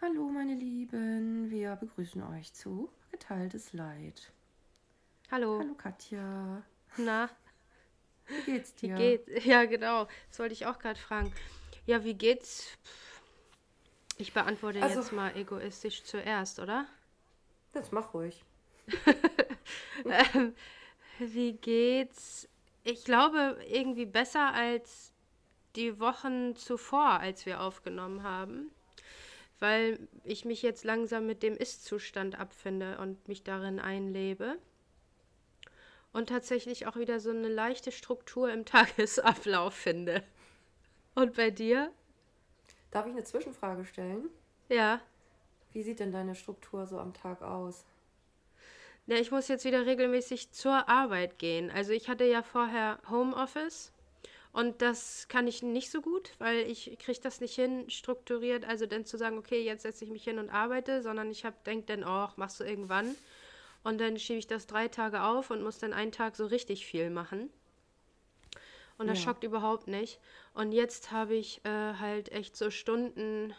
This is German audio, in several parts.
Hallo meine Lieben, wir begrüßen euch zu Geteiltes Leid. Hallo. Hallo Katja, Na, wie geht's wie dir? geht's? Ja, genau. Das wollte ich auch gerade fragen. Ja, wie geht's? Ich beantworte Also- jetzt mal egoistisch zuerst, oder? Das mach ruhig. Ähm, wie geht's? Ich glaube, irgendwie besser als die Wochen zuvor, als wir aufgenommen haben. Weil ich mich jetzt langsam mit dem Ist-Zustand abfinde und mich darin einlebe. Und tatsächlich auch wieder so eine leichte Struktur im Tagesablauf finde. Und bei dir? Darf ich eine Zwischenfrage stellen? Ja. Wie sieht denn deine Struktur so am Tag aus? Ja, ich muss jetzt wieder regelmäßig zur Arbeit gehen. Also ich hatte ja vorher Homeoffice und das kann ich nicht so gut, weil ich kriege das nicht hin, strukturiert, also dann zu sagen, okay, jetzt setze ich mich hin und arbeite, sondern ich habe denkt dann, oh, machst du irgendwann. Und dann schiebe ich das drei Tage auf und muss dann einen Tag so richtig viel machen. Und das Ja. schockt überhaupt nicht. Und jetzt habe ich äh, halt echt so Stunden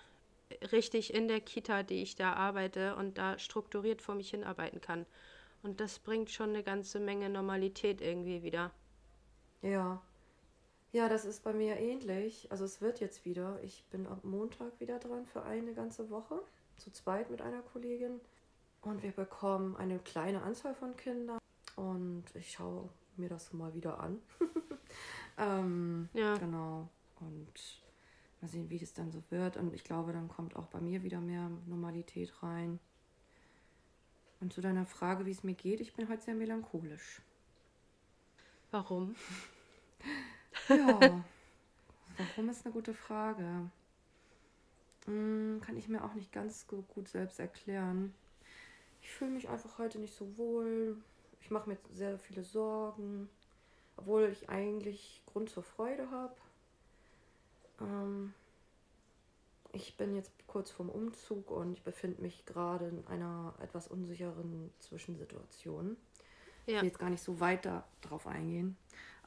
richtig in der Kita, die ich da arbeite und da strukturiert vor mich hinarbeiten kann. Und das bringt schon eine ganze Menge Normalität irgendwie wieder. Ja. Ja, das ist bei mir ähnlich. Also es wird jetzt wieder. Ich bin am Montag wieder dran für eine ganze Woche. Zu zweit mit einer Kollegin. Und wir bekommen eine kleine Anzahl von Kindern. Und ich schaue mir das mal wieder an. ähm, Ja. Genau. Und mal sehen, wie das dann so wird. Und ich glaube, dann kommt auch bei mir wieder mehr Normalität rein. Und zu deiner Frage, wie es mir geht, ich bin heute sehr melancholisch. Warum? Ja, warum ist eine gute Frage. Hm, kann ich mir auch nicht ganz so gut selbst erklären. Ich fühle mich einfach heute nicht so wohl. Ich mache mir sehr viele Sorgen, obwohl ich eigentlich Grund zur Freude habe. Ähm, ich bin jetzt kurz vorm Umzug und ich befinde mich gerade in einer etwas unsicheren Zwischensituation. Ich Ja. will jetzt gar nicht so weit da drauf eingehen.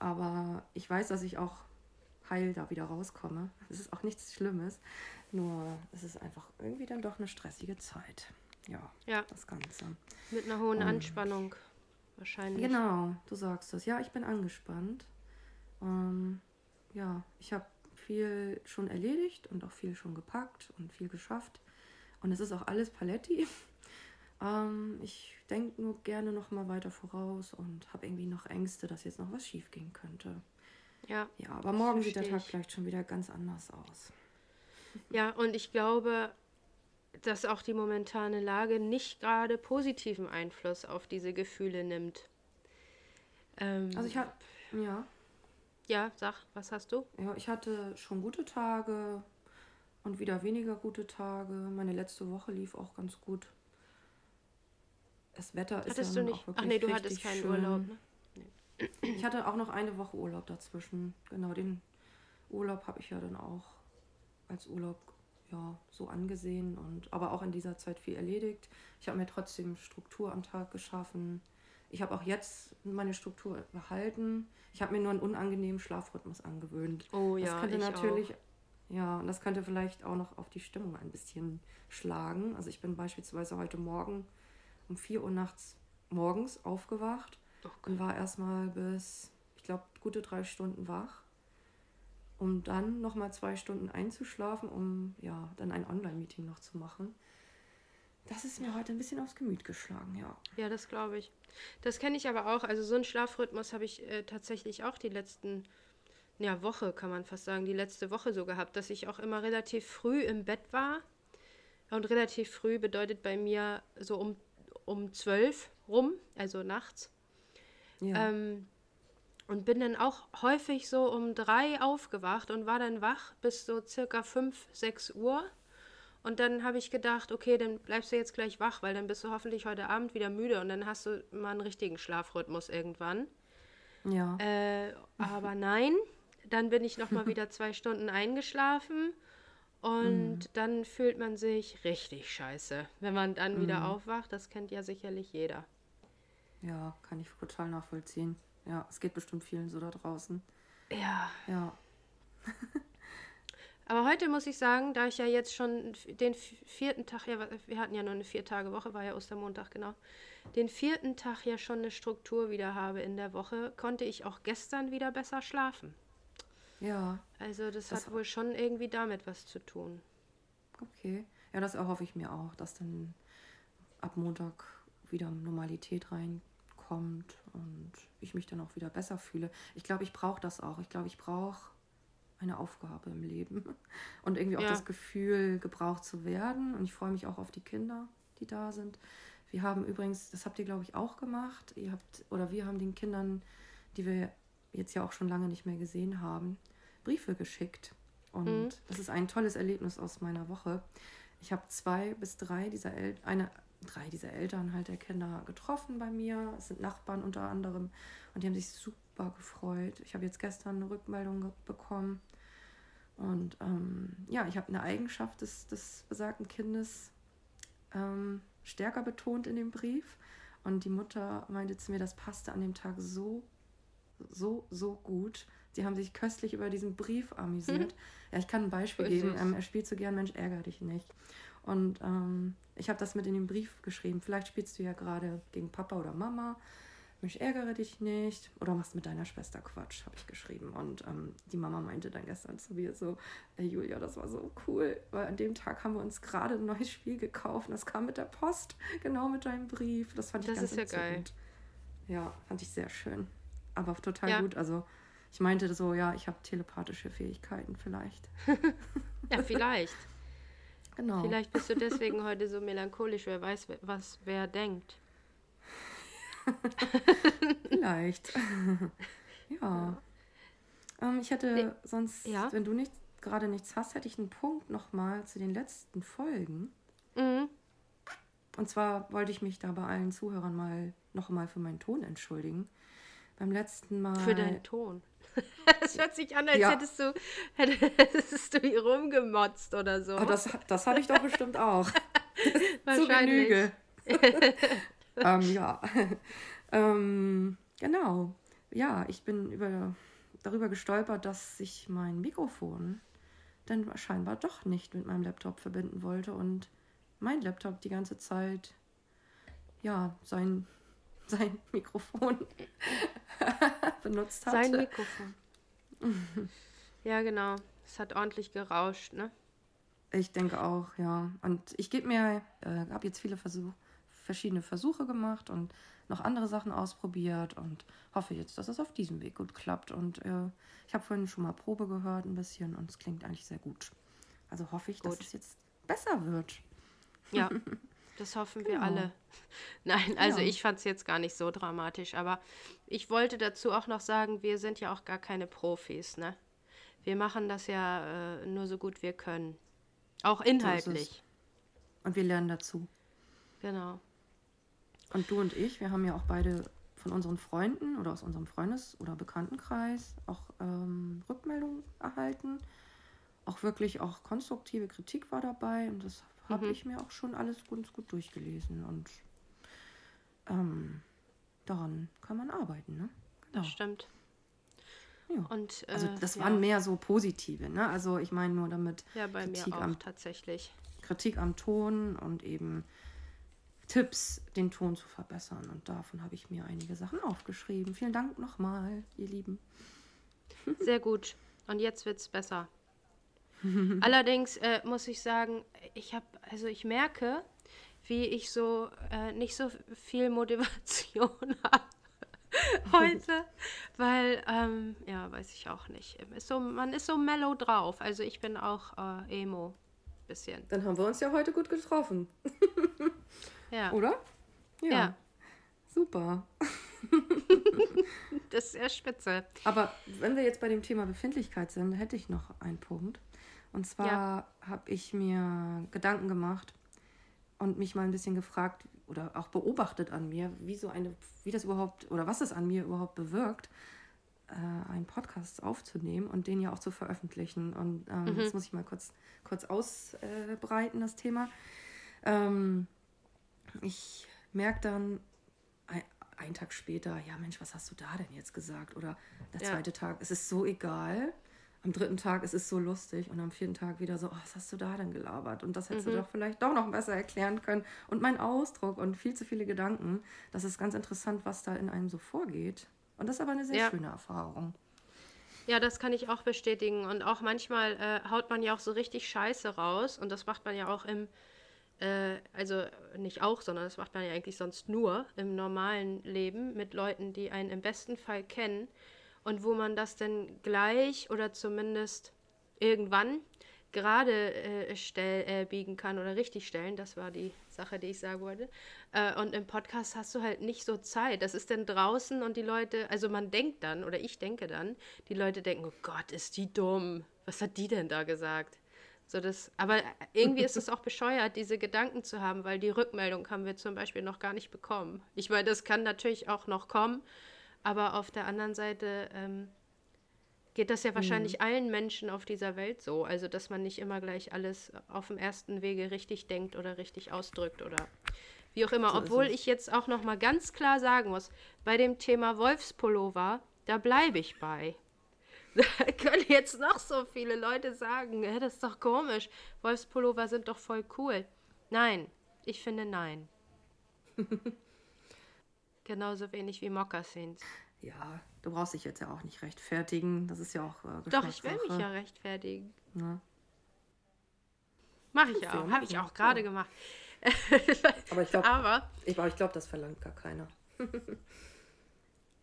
Aber ich weiß, dass ich auch heil da wieder rauskomme. Es ist auch nichts Schlimmes. Nur es ist einfach irgendwie dann doch eine stressige Zeit. Ja, Ja, das Ganze. mit einer hohen Und- Anspannung wahrscheinlich. Genau, du sagst es. Ja, ich bin angespannt. Ähm, ja, ich habe viel schon erledigt und auch viel schon gepackt und viel geschafft. Und es ist auch alles Paletti. Ähm, ich denke nur gerne noch mal weiter voraus und habe irgendwie noch Ängste, dass jetzt noch was schief gehen könnte. Ja. Ja, aber morgen sieht der Tag ich. vielleicht schon wieder ganz anders aus. Ja, und ich glaube, dass auch die momentane Lage nicht gerade positiven Einfluss auf diese Gefühle nimmt. Ähm, Also ich habe, ja, ja, sag, was hast du? ja, ich hatte schon gute Tage und wieder weniger gute Tage. Meine letzte Woche lief auch ganz gut. Das Wetter ist Hattest ja du nicht? Ach nee, du hattest keinen schön. Urlaub, ne? Ich hatte auch noch eine Woche Urlaub dazwischen. Genau, den Urlaub habe ich ja dann auch als Urlaub ja so angesehen und aber auch in dieser Zeit viel erledigt. Ich habe mir trotzdem Struktur am Tag geschaffen. Ich habe auch jetzt meine Struktur behalten. Ich habe mir nur einen unangenehmen Schlafrhythmus angewöhnt. Oh das ja, könnte ich natürlich auch. ja, und das könnte vielleicht auch noch auf die Stimmung ein bisschen schlagen. Also ich bin beispielsweise heute Morgen um 4 Uhr nachts morgens aufgewacht Oh und war erstmal bis, ich glaube, gute drei Stunden wach, um dann nochmal zwei Stunden einzuschlafen, um ja dann ein Online-Meeting noch zu machen. Das ist mir heute ein bisschen aufs Gemüt geschlagen, ja. Ja, das glaube ich. Das kenne ich aber auch. Also so einen Schlafrhythmus habe ich äh, tatsächlich auch die letzten, ja, Woche kann man fast sagen, die letzte Woche so gehabt, dass ich auch immer relativ früh im Bett war. Und relativ früh bedeutet bei mir so um, um 12 rum, also nachts. Ja, Ähm, und bin dann auch häufig so um drei aufgewacht und war dann wach bis so circa 5, 6 Uhr. Und dann habe ich gedacht, okay, dann bleibst du jetzt gleich wach, weil dann bist du hoffentlich heute Abend wieder müde und dann hast du mal einen richtigen Schlafrhythmus irgendwann. ja. Äh, aber nein, dann bin ich nochmal wieder zwei Stunden eingeschlafen und dann fühlt man sich richtig scheiße, wenn man dann wieder aufwacht. Das kennt ja sicherlich jeder. Ja, kann ich total nachvollziehen. Ja, es geht bestimmt vielen so da draußen. Ja, Ja, Aber heute muss ich sagen, da ich ja jetzt schon den vierten Tag, ja, wir hatten ja nur eine Vier-Tage-Woche, war ja Ostermontag, genau, den vierten Tag ja schon eine Struktur wieder habe in der Woche, konnte ich auch gestern wieder besser schlafen. Ja. Also das, das hat wohl schon irgendwie damit was zu tun. Okay. Ja, das erhoffe ich mir auch, dass dann ab Montag wieder Normalität reinkommt und ich mich dann auch wieder besser fühle. Ich glaube, ich brauche das auch. Ich glaube, ich brauche eine Aufgabe im Leben und irgendwie auch ja. das Gefühl, gebraucht zu werden. Und ich freue mich auch auf die Kinder, die da sind. Wir haben übrigens, das habt ihr, glaube ich, auch gemacht. Ihr habt, oder wir haben den Kindern, die wir jetzt ja auch schon lange nicht mehr gesehen haben, Briefe geschickt. Und mhm. das ist ein tolles Erlebnis aus meiner Woche. Ich habe zwei bis drei dieser El eine, drei dieser Eltern halt der Kinder getroffen bei mir. Es sind Nachbarn unter anderem und die haben sich super gefreut. Ich habe jetzt gestern eine Rückmeldung bekommen. Und ähm, ja, ich habe eine Eigenschaft des, des besagten Kindes ähm, stärker betont in dem Brief. Und die Mutter meinte zu mir, das passte an dem Tag so, so, so gut. Sie haben sich köstlich über diesen Brief amüsiert. ja, ich kann ein Beispiel Voll geben. Ähm, er spielt so gern, Mensch, ärgere dich nicht. Und ähm, ich habe das mit in den Brief geschrieben. Vielleicht spielst du ja gerade gegen Papa oder Mama. Mensch, ärgere dich nicht. Oder machst mit deiner Schwester Quatsch, habe ich geschrieben. Und ähm, die Mama meinte dann gestern zu mir so, hey Julia, das war so cool, weil an dem Tag haben wir uns gerade ein neues Spiel gekauft. Und das kam mit der Post, genau mit deinem Brief. Das fand ich das ganz ist ja geil. Ja, fand ich sehr schön. Aber total ja. gut. Also ich meinte so, ja, ich habe telepathische Fähigkeiten vielleicht. ja, vielleicht. Genau. Vielleicht bist du deswegen heute so melancholisch. Wer weiß, was wer denkt. Vielleicht. ja. Ähm, ich hätte nee. sonst, ja? wenn du nicht, gerade nichts hast, hätte ich einen Punkt nochmal zu den letzten Folgen. Mhm. Und zwar wollte ich mich da bei allen Zuhörern mal nochmal für meinen Ton entschuldigen. Beim letzten Mal. Für deinen Ton. Es hört sich an, als ja. hättest, du, hättest du hier rumgemotzt oder so. Oh, das das habe ich doch bestimmt auch. Genüge. ähm, ja. ähm, genau. Ja, ich bin über, darüber gestolpert, dass sich mein Mikrofon dann scheinbar doch nicht mit meinem Laptop verbinden wollte und mein Laptop die ganze Zeit ja sein, sein Mikrofon benutzt hat. Sein Mikrofon. ja, genau. Es hat ordentlich gerauscht, ne? Ich denke auch, ja. Und ich gebe mir, äh, habe jetzt viele Versuche, verschiedene Versuche gemacht und noch andere Sachen ausprobiert und hoffe jetzt, dass es auf diesem Weg gut klappt. Und äh, ich habe vorhin schon mal Probe gehört ein bisschen und es klingt eigentlich sehr gut. Also hoffe ich, gut. dass es jetzt besser wird. Ja, das hoffen genau. wir alle. Nein, also ja. ich fand es jetzt gar nicht so dramatisch, aber ich wollte dazu auch noch sagen, wir sind ja auch gar keine Profis, ne? Wir machen das ja äh, nur so gut wir können. Auch inhaltlich. Und wir lernen dazu. Genau. Und du und ich, wir haben ja auch beide von unseren Freunden oder aus unserem Freundes- oder Bekanntenkreis auch ähm, Rückmeldungen erhalten. Auch wirklich auch konstruktive Kritik war dabei und das mhm. habe ich mir auch schon alles ganz gut durchgelesen und ähm, daran kann man arbeiten, ne? Genau. Das stimmt. Ja. Und, äh, also das ja. waren mehr so positive, ne? Also ich meine nur damit ja, Kritik am, tatsächlich. Kritik am Ton und eben Tipps, den Ton zu verbessern. Und davon habe ich mir einige Sachen aufgeschrieben. Vielen Dank nochmal, ihr Lieben. Sehr gut. Und jetzt wird es besser. Allerdings äh, muss ich sagen, ich habe, also ich merke, wie ich so äh, nicht so viel Motivation habe heute, weil, ähm, ja, weiß ich auch nicht. Ist so, man ist so mellow drauf. Also ich bin auch äh, emo. Bisschen. Dann haben wir uns ja heute gut getroffen. Ja. Oder? Ja. ja. Super. das ist sehr spitze. Aber wenn wir jetzt bei dem Thema Befindlichkeit sind, hätte ich noch einen Punkt. Und zwar ja. habe ich mir Gedanken gemacht und mich mal ein bisschen gefragt oder auch beobachtet an mir, wie so eine, wie das überhaupt oder was es an mir überhaupt bewirkt, äh, einen Podcast aufzunehmen und den ja auch zu veröffentlichen. Und ähm, mhm. jetzt muss ich mal kurz, kurz ausbreiten, das Thema. Ähm, ich merke dann ein, einen Tag später, ja Mensch, was hast du da denn jetzt gesagt? Oder der zweite ja. Tag, es ist so egal. Am dritten Tag, es ist so lustig und am vierten Tag wieder so, oh, was hast du da denn gelabert? Und das hättest Mhm. du doch vielleicht doch noch besser erklären können. Und mein Ausdruck und viel zu viele Gedanken, das ist ganz interessant, was da in einem so vorgeht. Und das ist aber eine sehr Ja. schöne Erfahrung. Ja, das kann ich auch bestätigen. Und auch manchmal äh, haut man ja auch so richtig Scheiße raus. Und das macht man ja auch im, äh, also nicht auch, sondern das macht man ja eigentlich sonst nur im normalen Leben mit Leuten, die einen im besten Fall kennen. Und wo man das dann gleich oder zumindest irgendwann gerade äh, stell, äh, biegen kann oder richtig stellen. Das war die Sache, die ich sagen wollte. Äh, und im Podcast hast du halt nicht so Zeit. Das ist dann draußen und die Leute, also man denkt dann, oder ich denke dann, die Leute denken, oh Gott, ist die dumm. Was hat die denn da gesagt? So das, aber irgendwie ist es auch bescheuert, diese Gedanken zu haben, weil die Rückmeldung haben wir zum Beispiel noch gar nicht bekommen. Ich meine, das kann natürlich auch noch kommen, aber auf der anderen Seite ähm, geht das ja wahrscheinlich allen Menschen auf dieser Welt so. Also, dass man nicht immer gleich alles auf dem ersten Wege richtig denkt oder richtig ausdrückt oder wie auch immer. So Obwohl ich jetzt auch noch mal ganz klar sagen muss, bei dem Thema Wolfspullover, da bleibe ich bei. Da können jetzt noch so viele Leute sagen, "Hä, das ist doch komisch. Wolfspullover sind doch voll cool. Nein, ich finde nein. Genauso wenig wie Mokassins. Ja, du brauchst dich jetzt ja auch nicht rechtfertigen. Das ist ja auch äh, Doch, ich will mich ja rechtfertigen. Ja. Mache ich du auch. ja Habe ich auch gerade ja. gemacht. Aber ich glaube, ich, ich glaub, das verlangt gar keiner.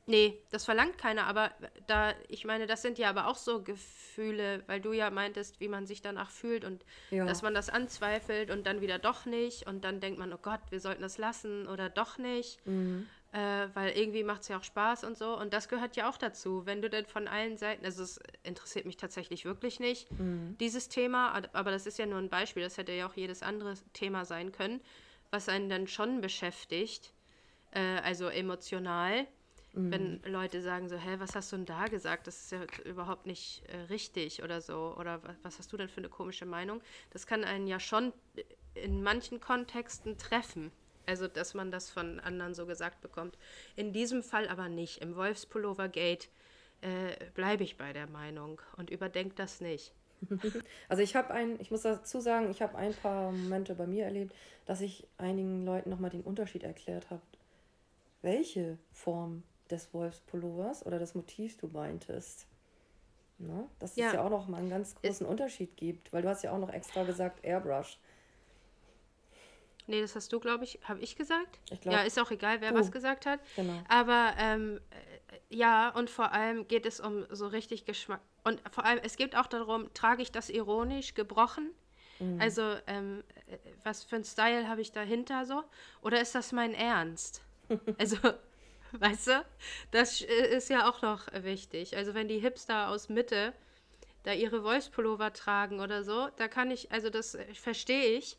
nee, das verlangt keiner. Aber da, ich meine, das sind ja aber auch so Gefühle, weil du ja meintest, wie man sich danach fühlt und Ja. dass man das anzweifelt und dann wieder doch nicht. Und dann denkt man, oh Gott, wir sollten das lassen oder doch nicht. Mhm. Äh, weil irgendwie macht es ja auch Spaß und so. Und das gehört ja auch dazu. Wenn du denn von allen Seiten, also es interessiert mich tatsächlich wirklich nicht, Mhm. dieses Thema, aber das ist ja nur ein Beispiel, das hätte ja auch jedes andere Thema sein können, was einen dann schon beschäftigt, äh, also emotional. Wenn Leute sagen so, hä, was hast du denn da gesagt? Das ist ja überhaupt nicht äh, richtig oder so. Oder was, was hast du denn für eine komische Meinung? Das kann einen ja schon in manchen Kontexten treffen. Also, dass man das von anderen so gesagt bekommt. In diesem Fall aber nicht. Im Wolfspullover-Gate äh, bleibe ich bei der Meinung und überdenke das nicht. Also ich habe ein, ich muss dazu sagen, ich habe ein paar Momente bei mir erlebt, dass ich einigen Leuten nochmal den Unterschied erklärt habe, welche Form des Wolfspullovers oder des Motivs du meintest. Ne? Dass es Ja. ja auch noch mal einen ganz großen Unterschied gibt, weil du hast ja auch noch extra gesagt Airbrush. Nee, das hast du, glaube ich, habe ich gesagt? Ich glaub, ja, ist auch egal, wer du. was gesagt hat. Genau. Aber ähm, äh, ja, und vor allem geht es um so richtig Geschmack. Und vor allem, es geht auch darum, trage ich das ironisch gebrochen? Mhm. Also, ähm, äh, was für ein Style habe ich dahinter so? Oder ist das mein Ernst? Also, weißt du, das äh, ist ja auch noch wichtig. Also, wenn die Hipster aus Mitte da ihre Wolfspullover tragen oder so, da kann ich, also das verstehe ich.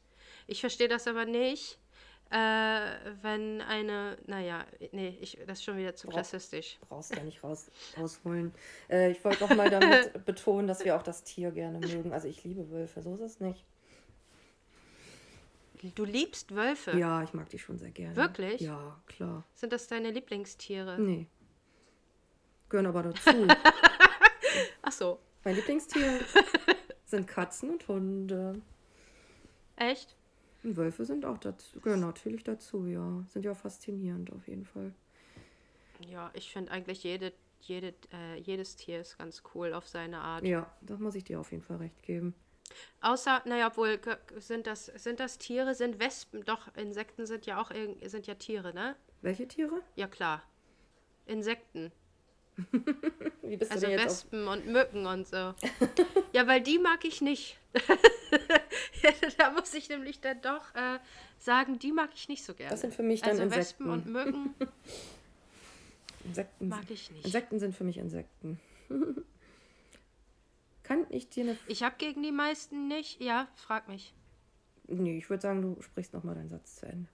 Ich verstehe das aber nicht, äh, wenn eine, naja, nee, ich, das ist schon wieder zu Bra- klassistisch. Brauchst ja nicht raus, rausholen. Äh, ich wollte noch mal damit betonen, dass wir auch das Tier gerne mögen. Also ich liebe Wölfe, so ist es nicht. Du liebst Wölfe. Ja, ich mag die schon sehr gerne. Wirklich? Ja, klar. Sind das deine Lieblingstiere? Nee. Gehören aber dazu. Ach so, mein Lieblingstier sind Katzen und Hunde. echt? Wölfe sind auch dazu, gehören natürlich dazu, ja. Sind ja faszinierend auf jeden Fall. Ja, ich finde eigentlich jede, jede, äh, jedes Tier ist ganz cool auf seine Art. Ja, da muss ich dir auf jeden Fall recht geben. Außer, naja, obwohl, sind das, sind das Tiere, sind Wespen, doch, Insekten sind ja auch irgend, sind ja Tiere, ne? Welche Tiere? Ja, klar. Insekten. Wie bist Also du denn jetzt Wespen und Mücken und so. ja, weil die mag ich nicht. da muss ich nämlich dann doch äh, sagen, die mag ich nicht so gerne. Das sind für mich dann also Insekten. Wespen und Mücken Insekten? mag ich nicht. Insekten sind für mich Insekten. Kann ich dir eine... Ich habe gegen die meisten nicht. Ja, frag mich. Nee, ich würde sagen, du sprichst nochmal deinen Satz zu Ende.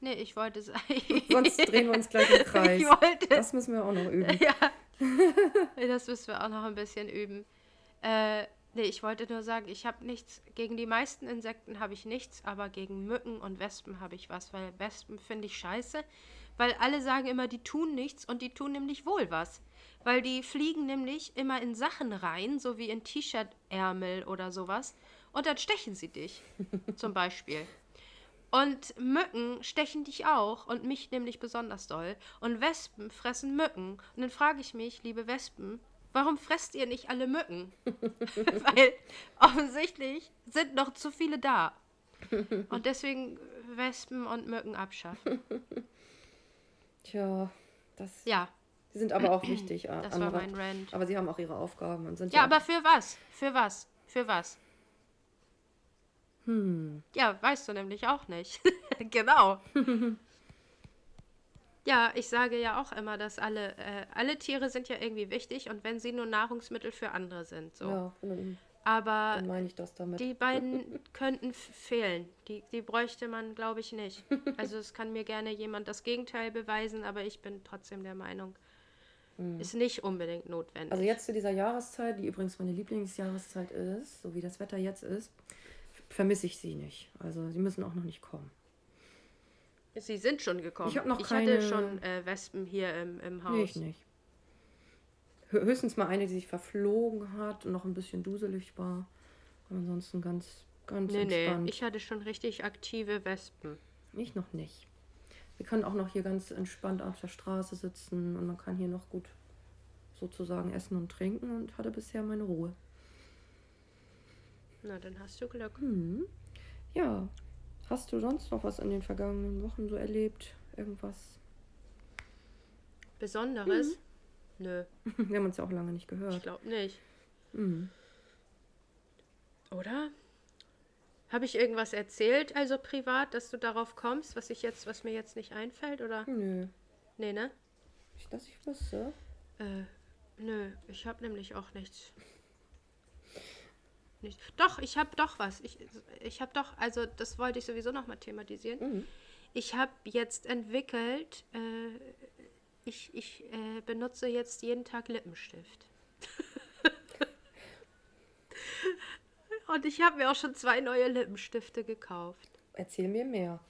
Nee, ich wollte sagen. Sonst drehen wir uns gleich im Kreis. Ich wollte. Das müssen wir auch noch üben. Ja. das müssen wir auch noch ein bisschen üben. Äh, nee, ich wollte nur sagen, ich habe nichts. Gegen die meisten Insekten habe ich nichts, aber gegen Mücken und Wespen habe ich was, weil Wespen finde ich scheiße. Weil alle sagen immer, die tun nichts und die tun nämlich wohl was. weil die fliegen nämlich immer in Sachen rein, so wie in T-Shirt-Ärmel oder sowas, und dann stechen sie dich, zum Beispiel. Und Mücken stechen dich auch und mich nämlich besonders doll. Und Wespen fressen Mücken. Und dann frage ich mich, liebe Wespen, warum fresst ihr nicht alle Mücken? Weil offensichtlich sind noch zu viele da. Und deswegen Wespen und Mücken abschaffen. Tja, das. Ja. Die sind aber auch wichtig. Das andere, war mein Rant. Aber sie haben auch ihre Aufgaben und sind Ja, ja, aber für was? Für was? Für was? Hm. Ja, weißt du nämlich auch nicht. genau. ja, ich sage ja auch immer, dass alle, äh, alle Tiere sind ja irgendwie wichtig und wenn sie nur Nahrungsmittel für andere sind. So. Ja, Aber dann meine ich das damit. die beiden könnten fehlen. Die, die bräuchte man, glaube ich, nicht. Also es kann mir gerne jemand das Gegenteil beweisen, aber ich bin trotzdem der Meinung, ist nicht unbedingt notwendig. Also jetzt zu dieser Jahreszeit, die übrigens meine Lieblingsjahreszeit ist, so wie das Wetter jetzt ist, vermisse ich sie nicht. Also sie müssen auch noch nicht kommen. Sie sind schon gekommen. Ich hab noch hatte keine- schon äh, Wespen hier im, im Haus. Nee, ich nicht. Hö- Höchstens mal eine, die sich verflogen hat und noch ein bisschen duselig war. Aber ansonsten ganz, ganz Nee, nee, entspannt. ich hatte schon richtig aktive Wespen. Ich noch nicht. Wir können auch noch hier ganz entspannt auf der Straße sitzen und man kann hier noch gut sozusagen essen und trinken und hatte bisher meine Ruhe. Na, dann hast du Glück. Hm. Ja. Hast du sonst noch was in den vergangenen Wochen so erlebt? Irgendwas? Besonderes? Nö, Wir haben uns ja auch lange nicht ich gehört. glaube nicht. Hm. Oder? Habe ich irgendwas erzählt, also privat, dass du darauf kommst, was ich jetzt, was mir jetzt nicht einfällt, oder? Nö. Nee, ne? Nicht, dass ich wüsste. Äh, nö, ich habe nämlich auch nichts. Nicht. Doch, ich habe doch was. Ich, ich habe doch, also das wollte ich sowieso noch mal thematisieren. Mhm. Ich habe jetzt entwickelt, äh, ich, ich äh, benutze jetzt jeden Tag Lippenstift. Und ich habe mir auch schon zwei neue Lippenstifte gekauft. Erzähl mir mehr.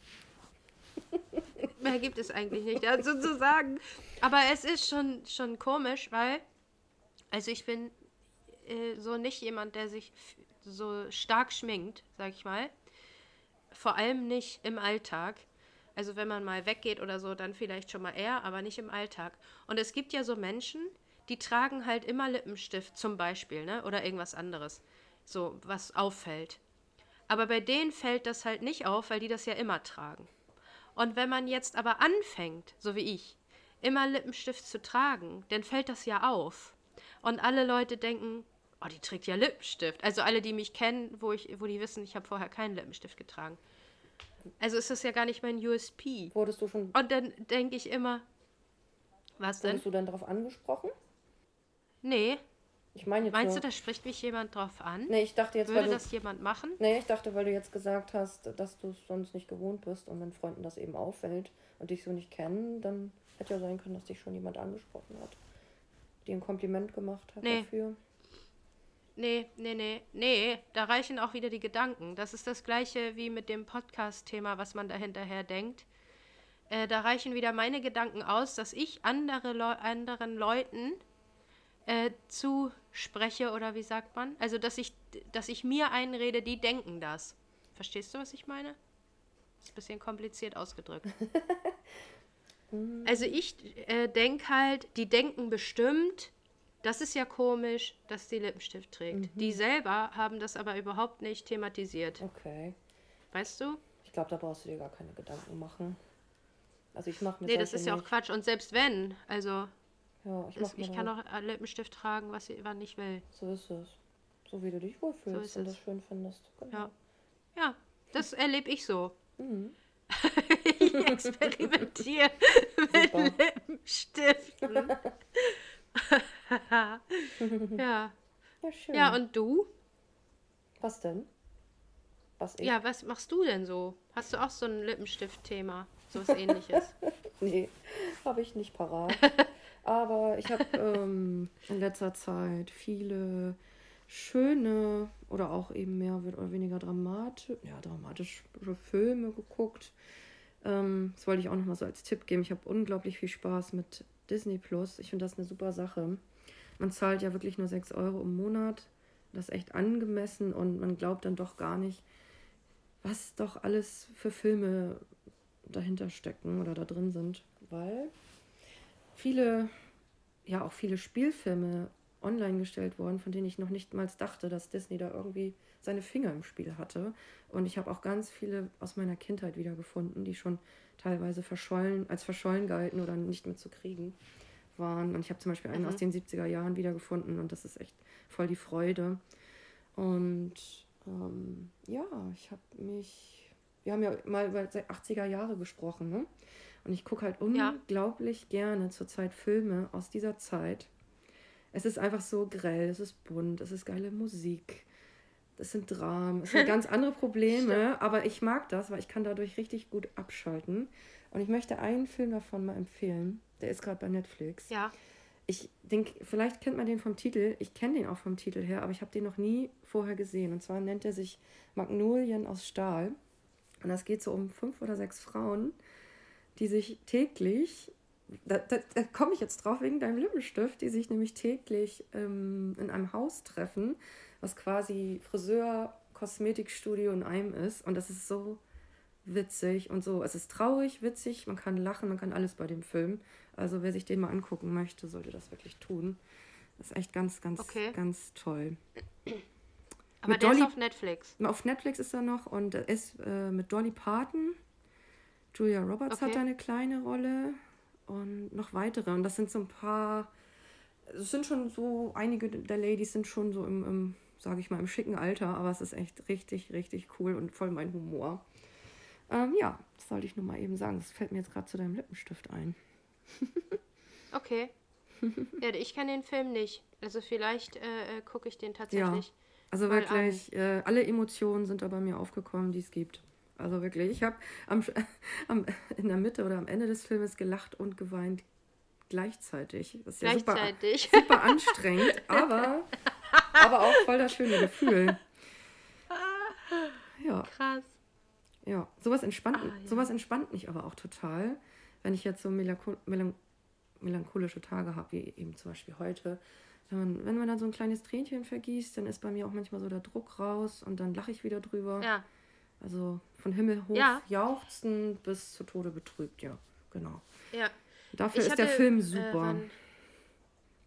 Mehr gibt es eigentlich nicht dazu zu sagen. Aber es ist schon, schon komisch, weil, also ich bin äh, so nicht jemand, der sich so stark schminkt, sag ich mal. Vor allem nicht im Alltag. Also wenn man mal weggeht oder so, dann vielleicht schon mal eher, aber nicht im Alltag. Und es gibt ja so Menschen, die tragen halt immer Lippenstift zum Beispiel, ne? Oder irgendwas anderes. So, was auffällt. Aber bei denen fällt das halt nicht auf, weil die das ja immer tragen. Und wenn man jetzt aber anfängt, so wie ich, immer Lippenstift zu tragen, dann fällt das ja auf. Und alle Leute denken, oh, die trägt ja Lippenstift. Also alle, die mich kennen, wo, ich, wo die wissen, ich habe vorher keinen Lippenstift getragen. Also ist das ja gar nicht mein USP. Wurdest du schon Und dann denke ich immer, was denn? wurdest du dann darauf angesprochen? Nee, Ich meine jetzt meinst nur, du, da spricht mich jemand drauf an? Nee, ich dachte jetzt, weil Würde du, das jemand machen? nee, ich dachte, weil du jetzt gesagt hast, dass du es sonst nicht gewohnt bist und wenn Freunden das eben auffällt und dich so nicht kennen, dann hätte ja sein können, dass dich schon jemand angesprochen hat, dir ein Kompliment gemacht hat Nee. dafür. Nee, nee, nee, nee, da reichen auch wieder die Gedanken. Das ist das gleiche wie mit dem Podcast-Thema, was man da hinterher denkt. Äh, da reichen wieder meine Gedanken aus, dass ich andere Leu anderen Leuten äh, zuspreche oder wie sagt man? Also, dass ich, dass ich mir einrede, die denken das. Verstehst du, was ich meine? Ist ein bisschen kompliziert ausgedrückt. Also ich äh, denke halt, die denken bestimmt, das ist ja komisch, dass die Lippenstift trägt. Die selber haben das aber überhaupt nicht thematisiert. Okay. Weißt du? Ich glaube, da brauchst du dir gar keine Gedanken machen. Also ich mache mir Nee, das ist ja auch. Quatsch. Und selbst wenn, also Ja, ich, mir ich kann auch äh, Lippenstift tragen, was ich, wann ich will. So ist es. So wie du dich wohlfühlst ist und es. das schön findest. Genau. Ja. Ja, das erlebe ich so. Mhm. ich experimentiere mit Super. Ja. Ja, schön. Ja, und du? Was denn? Was ich? Ja, was machst du denn so? Hast du auch so ein Lippenstift-Thema? So was ähnliches? Nee, habe ich nicht parat. Aber ich habe ähm, in letzter Zeit viele schöne oder auch eben mehr oder weniger dramatisch, ja, dramatische Filme geguckt. Ähm, das wollte ich auch noch mal so als Tipp geben. Ich habe unglaublich viel Spaß mit Disney Plus. Ich finde das eine super Sache. Man zahlt ja wirklich nur 6 Euro im Monat. Das ist echt angemessen und man glaubt dann doch gar nicht, was doch alles für Filme dahinter stecken oder da drin sind. Weil viele, ja auch viele Spielfilme online gestellt wurden, von denen ich noch nicht mal dachte, dass Disney da irgendwie seine Finger im Spiel hatte. Und ich habe auch ganz viele aus meiner Kindheit wiedergefunden, die schon teilweise verschollen, als verschollen galten oder nicht mehr zu kriegen waren. Und ich habe zum Beispiel einen mhm. aus den 70er Jahren wiedergefunden und das ist echt voll die Freude. Und ähm, ja, ich habe mich, wir haben ja mal über 80er Jahre gesprochen, ne? Und ich gucke halt unglaublich ja. gerne zurzeit Filme aus dieser Zeit. Es ist einfach so grell, es ist bunt, es ist geile Musik. Das sind Dramen, es sind ganz andere Probleme, aber ich mag das, weil ich kann dadurch richtig gut abschalten. Und ich möchte einen Film davon mal empfehlen. Der ist gerade bei Netflix. Ja. Ich denke, vielleicht kennt man den vom Titel. Ich kenne den auch vom Titel her, aber ich habe den noch nie vorher gesehen. Und zwar nennt er sich Magnolien aus Stahl. Und das geht so um fünf oder sechs Frauen, die sich täglich, da, da, da komme ich jetzt drauf wegen deinem Lippenstift, die sich nämlich täglich ähm, in einem Haus treffen was quasi Friseur, Kosmetikstudio in einem ist. Und das ist so witzig und so. Es ist traurig, witzig, man kann lachen, man kann alles bei dem Film. Also wer sich den mal angucken möchte, sollte das wirklich tun. Das ist echt ganz, ganz, okay. ganz toll. Aber mit der Dolly, ist auf Netflix. Auf Netflix ist er noch und ist äh, mit Dolly Parton. Julia Roberts okay. hat da eine kleine Rolle und noch weitere. Und das sind so ein paar. Es sind schon so, einige der Ladies sind schon so im, im sage ich mal, im schicken Alter, aber es ist echt richtig, richtig cool und voll mein Humor. Ähm, ja, das sollte ich nur mal eben sagen. Das fällt mir jetzt gerade zu deinem Lippenstift ein. okay. Ja, ich kenne den Film nicht. Also vielleicht äh, äh gucke ich den tatsächlich. Ja, also wirklich, äh, alle Emotionen sind da bei mir aufgekommen, die es gibt. Also wirklich, ich habe in der Mitte oder am Ende des Filmes gelacht und geweint gleichzeitig. Das ist gleichzeitig. Ja super, super anstrengend, aber aber auch voll das schöne Gefühl. Ja. Krass. Ja, sowas entspannt, ah, ja. sowas entspannt mich aber auch total, wenn ich jetzt so melanchol melan melancholische Tage habe, wie eben zum Beispiel heute. Wenn man, wenn man dann so ein kleines Tränchen vergießt, dann ist bei mir auch manchmal so der Druck raus und dann lache ich wieder drüber. Ja. Also von Himmel hoch ja. jauchzen bis zu Tode betrübt, ja, genau. Ja. Dafür ich ist der Film äh, super. Äh,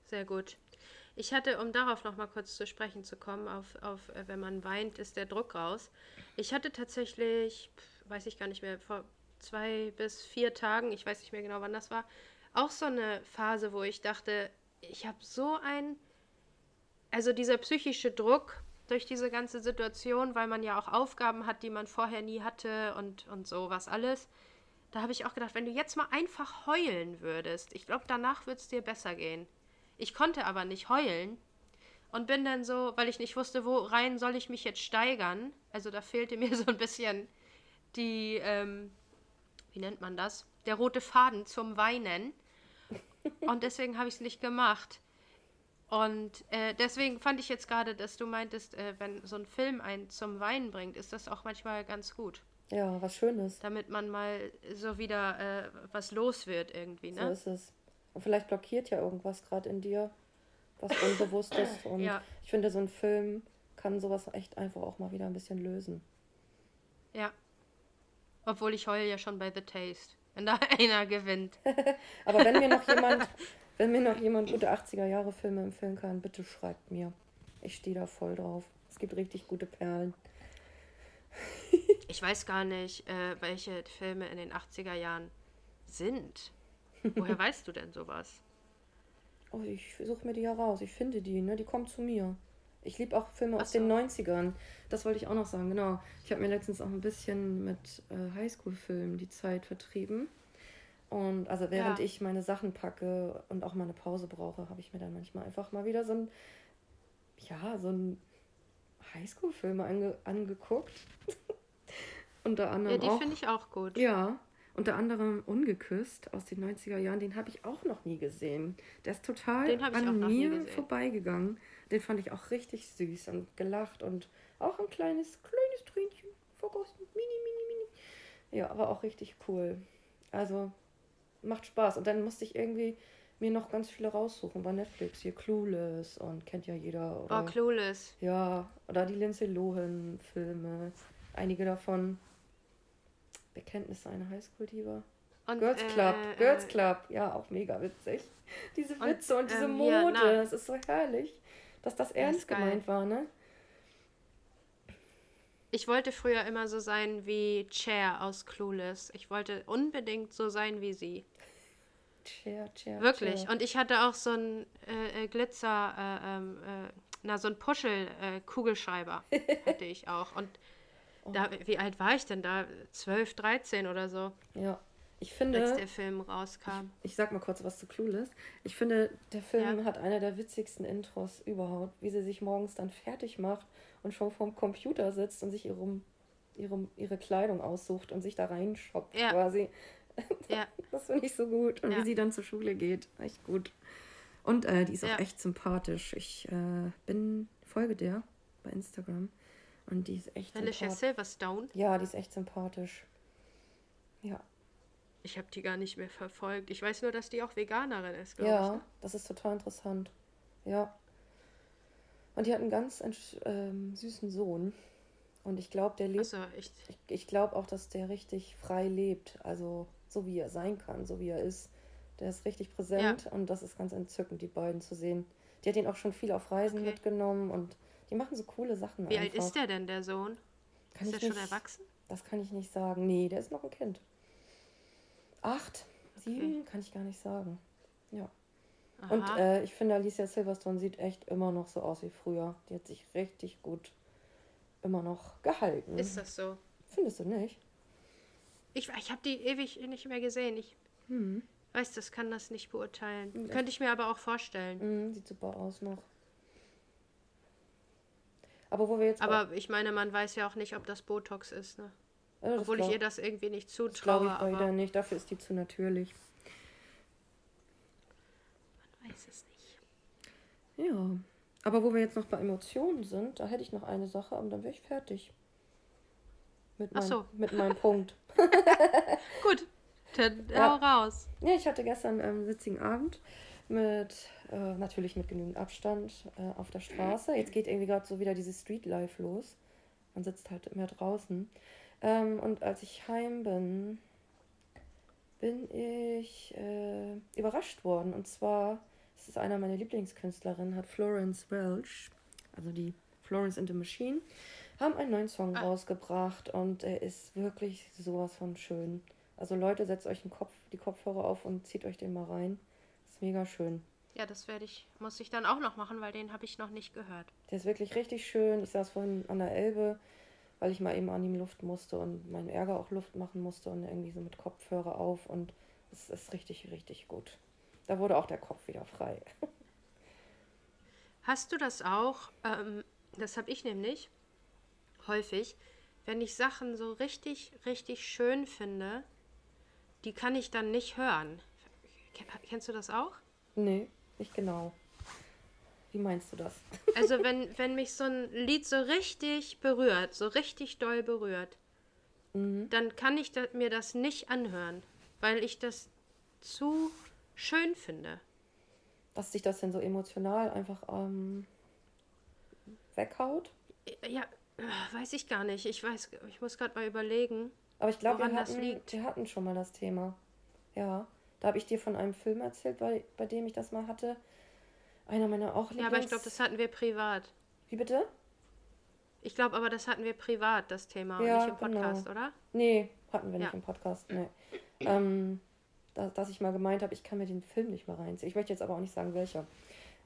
sehr gut. Ich hatte, um darauf noch mal kurz zu sprechen zu kommen, auf, auf äh, wenn man weint, ist der Druck raus. Ich hatte tatsächlich, weiß ich gar nicht mehr, vor zwei bis vier Tagen, ich weiß nicht mehr genau, wann das war, auch so eine Phase, wo ich dachte, ich habe so ein, also dieser psychische Druck durch diese ganze Situation, weil man ja auch Aufgaben hat, die man vorher nie hatte und, und so was alles. Da habe ich auch gedacht, wenn du jetzt mal einfach heulen würdest, ich glaube, danach würde es dir besser gehen. Ich konnte aber nicht heulen und bin dann so, weil ich nicht wusste, wo rein soll ich mich jetzt steigern. Also da fehlte mir so ein bisschen die, ähm, wie nennt man das? Der rote Faden zum Weinen. Und deswegen habe ich es nicht gemacht. Und äh, deswegen fand ich jetzt gerade, dass du meintest, äh, wenn so ein Film einen zum Weinen bringt, ist das auch manchmal ganz gut. Ja, was Schönes. Damit man mal so wieder äh, was los wird irgendwie, ne? So ist es. Und vielleicht blockiert ja irgendwas gerade in dir, was unbewusst ist. Und ja. ich finde, so ein Film kann sowas echt einfach auch mal wieder ein bisschen lösen. Ja. Obwohl ich heule ja schon bei The Taste, wenn da einer gewinnt. Aber wenn mir noch jemand, wenn mir noch jemand gute 80er Jahre Filme empfehlen kann, bitte schreibt mir. Ich stehe da voll drauf. Es gibt richtig gute Perlen. ich weiß gar nicht, äh, welche Filme in den 80er Jahren sind. Woher weißt du denn sowas? Oh, ich suche mir die ja raus. Ich finde die, ne? Die kommen zu mir. Ich liebe auch Filme Ach aus so. den 90ern. Das wollte ich auch noch sagen, genau. Ich habe mir letztens auch ein bisschen mit äh, Highschool-Filmen die Zeit vertrieben. Und also während ja. ich meine Sachen packe und auch mal eine Pause brauche, habe ich mir dann manchmal einfach mal wieder so ein, ja, so ein Highschool-Film ange angeguckt. Unter anderem. Ja, die finde ich auch gut. Ja, unter anderem Ungeküsst aus den 90er Jahren, den habe ich auch noch nie gesehen. Der ist total an mir vorbeigegangen. Den fand ich auch richtig süß und gelacht und auch ein kleines, kleines Tränchen vergossen. Mini, mini, mini. Ja, aber auch richtig cool. Also macht Spaß. Und dann musste ich irgendwie mir noch ganz viele raussuchen bei Netflix. Hier Clueless und kennt ja jeder. Oder, oh, Clueless. Ja, oder die Lindsay Lohan-Filme. Einige davon. Bekenntnisse einer Highschool-Diva. Girls Club, äh, Girls Club, ja, auch mega witzig. Diese Witze und, und diese ähm, Mode, ja, das ist so herrlich, dass das ernst das gemeint war, ne? Ich wollte früher immer so sein wie Cher aus Clueless. Ich wollte unbedingt so sein wie sie. Cher, Cher. Wirklich. Cher. Und ich hatte auch so einen äh, äh, Glitzer, äh, ähm, äh, na, so einen Puschel-Kugelschreiber äh, hatte ich auch. Und oh. da, wie alt war ich denn da? 12, 13 oder so. Ja. Ich finde. Als der Film rauskam. Ich, ich sag mal kurz was zu Clueless. Ich finde, der Film ja. hat einer der witzigsten Intros überhaupt, wie sie sich morgens dann fertig macht und schon vorm Computer sitzt und sich ihre, ihre, ihre Kleidung aussucht und sich da reinschoppt ja. quasi. Ja. Das finde ich so gut. Und ja. wie sie dann zur Schule geht. Echt gut. Und äh, die ist auch echt sympathisch. Ich äh, bin, folge der bei Instagram. Und die ist echt Alicia Silverstone? Ja, die ist echt sympathisch. Ja. Ich habe die gar nicht mehr verfolgt. Ich weiß nur, dass die auch Veganerin ist, glaube ja, ich. Ja, das ist total interessant. Ja. Und die hat einen ganz ähm, süßen Sohn. Und ich glaube, der lebt. So, ich ich glaube auch, dass der richtig frei lebt. Also so wie er sein kann, so wie er ist. Der ist richtig präsent ja. und das ist ganz entzückend, die beiden zu sehen. Die hat ihn auch schon viel auf Reisen okay. mitgenommen und die machen so coole Sachen. Wie einfach. alt ist der denn, der Sohn? Kann ist der nicht, schon erwachsen? Das kann ich nicht sagen. Nee, der ist noch ein Kind. Acht, sieben, okay. kann ich gar nicht sagen. Ja. Aha. Und äh, ich finde, Alicia Silverstone sieht echt immer noch so aus wie früher. Die hat sich richtig gut immer noch gehalten. Ist das so? Findest du nicht? Ich, ich habe die ewig nicht mehr gesehen. Ich hm. weiß, das kann das nicht beurteilen. Ja. Könnte ich mir aber auch vorstellen. Mhm, sieht super aus noch. Aber wo wir jetzt. Aber ich meine, man weiß ja auch nicht, ob das Botox ist, ne? Ja, Obwohl glaub, ich ihr das irgendwie nicht zutraue. Das glaube ich aber nicht. Dafür ist die zu natürlich. Man weiß es nicht. Ja. Aber wo wir jetzt noch bei Emotionen sind, da hätte ich noch eine Sache, aber dann wäre ich fertig. Mit, mein, so. mit meinem Punkt. Gut, dann ja. hau raus. Ja, ich hatte gestern einen witzigen Abend mit, äh, natürlich mit genügend Abstand äh, auf der Straße. Jetzt geht irgendwie gerade so wieder dieses Street Life los. Man sitzt halt immer draußen. Ähm, und als ich heim bin, bin ich äh, überrascht worden. Und zwar, das ist einer meiner Lieblingskünstlerinnen, hat Florence Welch, also die Florence and the Machine, haben einen neuen Song ah. rausgebracht und er ist wirklich sowas von schön. Also Leute, setzt euch den Kopf, die Kopfhörer auf und zieht euch den mal rein. Ist mega schön. Ja, das werde ich, muss ich dann auch noch machen, weil den habe ich noch nicht gehört. Der ist wirklich richtig schön. Ich saß vorhin an der Elbe, weil ich mal eben an ihm Luft musste und meinen Ärger auch Luft machen musste und irgendwie so mit Kopfhörer auf und es ist richtig, richtig gut. Da wurde auch der Kopf wieder frei. Hast du das auch? Ähm, das habe ich nämlich häufig, wenn ich Sachen so richtig, richtig schön finde, die kann ich dann nicht hören. Kennst du das auch? Nee, nicht genau. Wie meinst du das? Also wenn, wenn mich so ein Lied so richtig berührt, so richtig doll berührt, mhm. dann kann ich da, mir das nicht anhören, weil ich das zu schön finde. Dass sich das denn so emotional einfach ähm, weghaut? Ja, äh, weiß ich gar nicht. Ich weiß, ich muss gerade mal überlegen. Aber ich glaube, wir, hatten, wir hatten schon mal das Thema. Ja. Da habe ich dir von einem Film erzählt, bei, bei dem ich das mal hatte. Einer meiner auch Lieblings... Ja, aber ich glaube, das hatten wir privat. Wie bitte? Ich glaube aber, das hatten wir privat, das Thema, ja, nicht im genau. Podcast, genau. oder? Nee, hatten wir nicht ja. im Podcast, nee. ähm, da, dass ich mal gemeint habe, ich kann mir den Film nicht mal reinziehen. Ich möchte jetzt aber auch nicht sagen, welcher.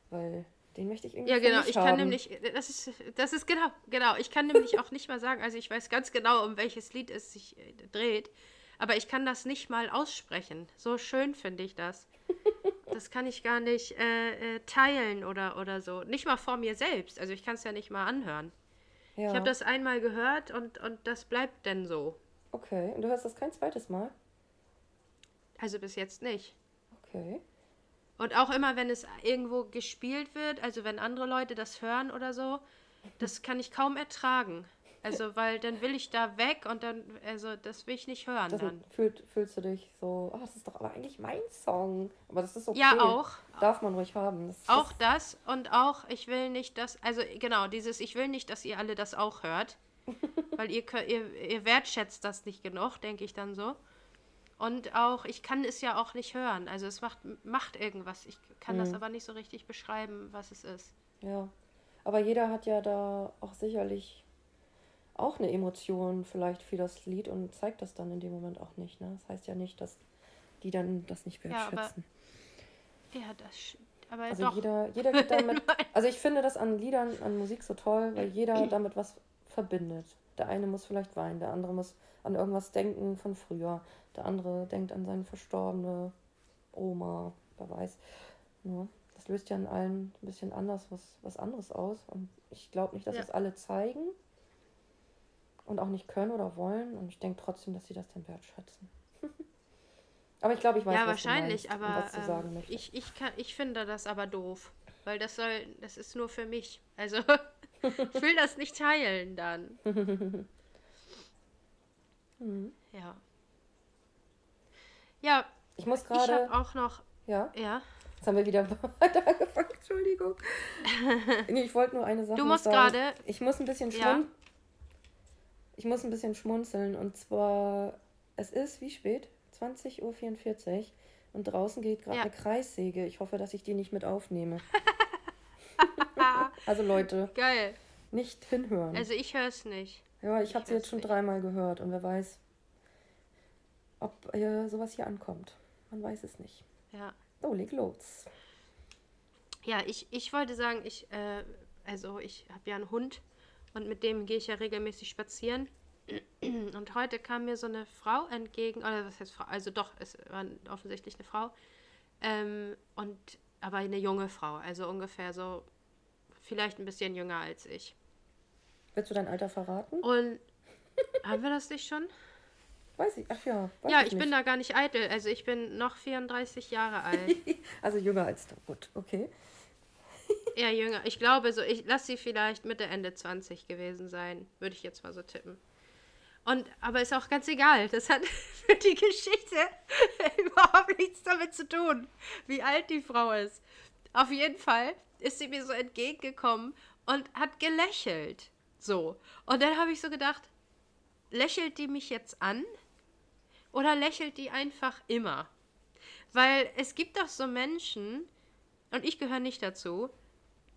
Weil den möchte ich irgendwie Ja, genau. Ich kann haben. nämlich, das ist, das ist genau, genau. Ich kann nämlich auch nicht mal sagen, also ich weiß ganz genau, um welches Lied es sich äh, dreht, aber ich kann das nicht mal aussprechen. So schön finde ich das. Das kann ich gar nicht äh, äh, teilen oder, oder so. Nicht mal vor mir selbst. Also ich kann es ja nicht mal anhören. Ja. Ich habe das einmal gehört und, und das bleibt denn so. Okay. Und du hörst das kein zweites Mal? Also bis jetzt nicht. Okay. Und auch immer, wenn es irgendwo gespielt wird, also wenn andere Leute das hören oder so, das kann ich kaum ertragen. Also, weil dann will ich da weg und dann, also das will ich nicht hören Das dann. fühlt, fühlst du dich so, ah, das ist doch aber eigentlich mein Song. Aber das ist okay. Ja, auch. Darf man ruhig haben. Das, Auch das und auch, ich will nicht, dass, also genau, dieses, ich will nicht, dass ihr alle das auch hört, weil ihr, ihr, ihr wertschätzt das nicht genug, denke ich dann so. Und auch, ich kann es ja auch nicht hören. Also es macht, macht irgendwas. Ich kann das Mhm. aber nicht so richtig beschreiben, was es ist. Ja. Aber jeder hat ja da auch sicherlich auch eine Emotion vielleicht für das Lied und zeigt das dann in dem Moment auch nicht. Ne? Das heißt ja nicht, dass die dann das nicht Ja, aber wertschätzen. Ja, das, aber also doch. jeder, jeder geht damit. Also ich finde das an Liedern, an Musik so toll, weil jeder damit was verbindet. Der eine muss vielleicht weinen, der andere muss an irgendwas denken von früher. Der andere denkt an seine verstorbene Oma, wer weiß. Ja, das löst ja in allen ein bisschen anders was, was anderes aus. Und ich glaube nicht, dass Ja. es alle zeigen und auch nicht können oder wollen. Und ich denke trotzdem, dass sie das dann wertschätzen. aber ich glaube, ich weiß, ja, was wahrscheinlich, du meinst aber was du sagen ähm, möchtest. ich, ich, kann, ich finde das aber doof. Weil das soll, das ist nur für mich. Also, ich will das nicht teilen dann. Mhm. Ja. Ja, Ich muss ich gerade. habe auch noch, Ja, ja. jetzt haben wir wieder weiter angefangen. Entschuldigung. Nee, ich wollte nur eine Sache Du noch musst sagen. gerade, Ich muss ein bisschen Ja. Ich muss ein bisschen schmunzeln. Und zwar, es ist wie spät? 20.44 Uhr. Und draußen geht gerade Ja. eine Kreissäge. Ich hoffe, dass ich die nicht mit aufnehme. Also Leute, geil. nicht hinhören. Also ich höre es nicht. ja, ich ich habe sie jetzt schon nicht. dreimal gehört. Und wer weiß, ob äh, sowas hier ankommt. Man weiß es nicht. Ja. Oh, leg los. Ja, ich, ich wollte sagen, ich, äh, also ich habe ja einen Hund und mit dem gehe ich ja regelmäßig spazieren. Und heute kam mir so eine Frau entgegen, oder was heißt Frau? Also doch, es war offensichtlich eine Frau. Ähm, und aber eine junge Frau, also ungefähr so, vielleicht ein bisschen jünger als ich. Willst du dein Alter verraten? Und haben wir das nicht schon? Weiß ich. Ach ja. Ja, ich ich bin da gar nicht eitel. Also ich bin noch 34 Jahre alt. Also jünger als du. Gut, okay. Eher jünger. Ich glaube so, ich lasse sie vielleicht Mitte, Ende 20 gewesen sein. Würde ich jetzt mal so tippen. Und, aber ist auch ganz egal. Das hat für die Geschichte überhaupt nichts damit zu tun, wie alt die Frau ist. Auf jeden Fall ist sie mir so entgegengekommen und hat gelächelt. So. Und dann habe ich so gedacht, lächelt die mich jetzt an? Oder lächelt die einfach immer? Weil es gibt doch so Menschen, und ich gehöre nicht dazu,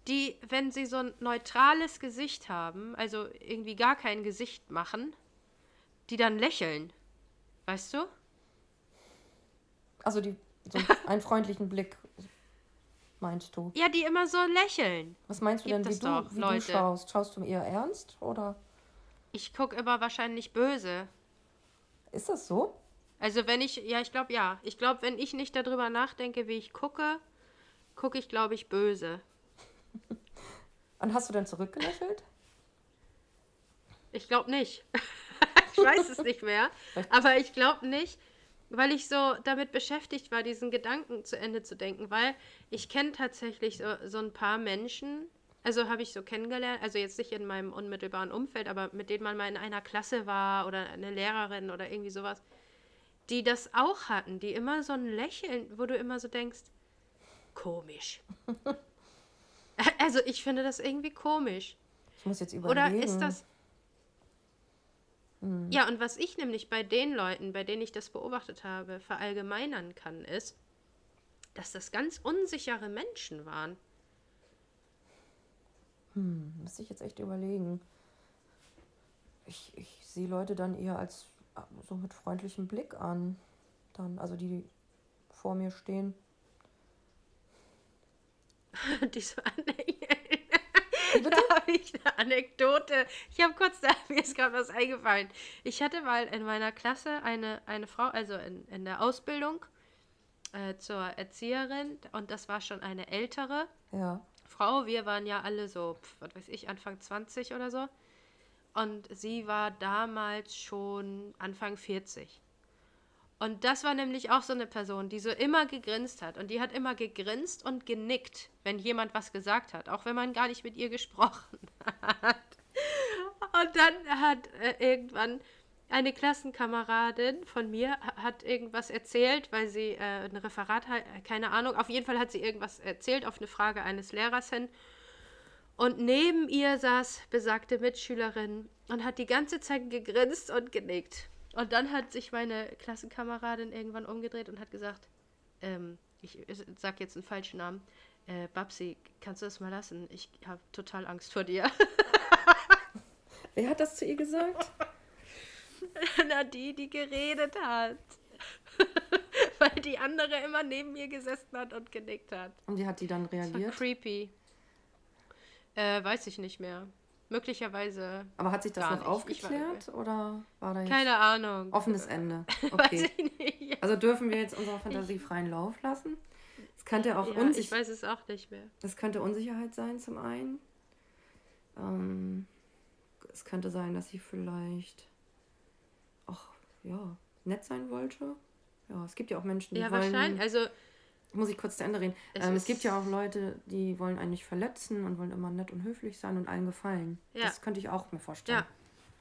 die, wenn sie so ein neutrales Gesicht haben, also irgendwie gar kein Gesicht machen, die dann lächeln. Weißt du? Also die, so einen freundlichen Blick, meinst du? Ja, die immer so lächeln. Was meinst du Gibt denn, wie, du, doch, wie du Leute. schaust? Schaust du eher ernst oder Ich gucke immer wahrscheinlich böse. ist das so? Also wenn ich, ja, ich glaube ja. Ich glaube, wenn ich nicht darüber nachdenke, wie ich gucke, gucke ich, glaube ich, böse. Und hast du dann zurückgelächelt? Ich glaube nicht. ich weiß es nicht mehr. Aber ich glaube nicht, weil ich so damit beschäftigt war, diesen Gedanken zu Ende zu denken. Weil ich kenne tatsächlich so, so ein paar Menschen, also habe ich so kennengelernt, also jetzt nicht in meinem unmittelbaren Umfeld, aber mit denen man mal in einer Klasse war oder eine Lehrerin oder irgendwie sowas, die das auch hatten, die immer so ein Lächeln, wo du immer so denkst, komisch. also ich finde das irgendwie komisch. Ich muss jetzt Oder überlegen. ist das. Ja, und was ich nämlich bei den Leuten, bei denen ich das beobachtet habe, verallgemeinern kann, ist, dass das ganz unsichere Menschen waren. Hm, müsste ich jetzt echt überlegen. Ich, ich sehe Leute dann eher als äh, so mit freundlichem Blick an. Dann, also die vor mir stehen. Diese Ane Wie bitte? da habe ich eine Anekdote. Ich habe kurz, da mir ist gerade was eingefallen. Ich hatte mal in meiner Klasse eine, eine Frau, also in, in der Ausbildung äh, zur Erzieherin, und das war schon eine ältere. Ja. Frau, wir waren ja alle so, pf, was weiß ich, Anfang 20 oder so. Und sie war damals schon Anfang 40. Und das war nämlich auch so eine Person, die so immer gegrinst hat. Und die hat immer gegrinst und genickt, wenn jemand was gesagt hat, auch wenn man gar nicht mit ihr gesprochen hat. Und dann hat äh, irgendwann eine Klassenkameradin von mir hat irgendwas erzählt, weil sie äh, ein Referat hat, äh, keine Ahnung. Auf jeden Fall hat sie irgendwas erzählt auf eine Frage eines Lehrers hin. Und neben ihr saß besagte Mitschülerin und hat die ganze Zeit gegrinst und genickt. Und dann hat sich meine Klassenkameradin irgendwann umgedreht und hat gesagt, ähm, ich sag jetzt einen falschen Namen, äh, Babsi, kannst du das mal lassen? Ich habe total Angst vor dir. Wer hat das zu ihr gesagt? Na, die, die geredet hat. Weil die andere immer neben mir gesessen hat und genickt hat. Und wie hat die dann reagiert? creepy. Äh, weiß ich nicht mehr. Möglicherweise. Aber hat sich das noch nicht. aufgeklärt war, oder war da jetzt Keine Ahnung. Offenes Ende. Okay. nicht. Also dürfen wir jetzt unserer Fantasie freien Lauf lassen? Es könnte auch ja. Ich weiß es auch nicht mehr. Es könnte Unsicherheit sein, zum einen. Ähm, es könnte sein, dass sie vielleicht auch ja, nett sein wollte. Ja, es gibt ja auch Menschen, die ja, wollen. Ja, wahrscheinlich. Also muss ich kurz zu Ende reden. Es, ähm, es gibt ja auch Leute, die wollen einen nicht verletzen und wollen immer nett und höflich sein und allen gefallen. Ja. Das könnte ich auch mir vorstellen.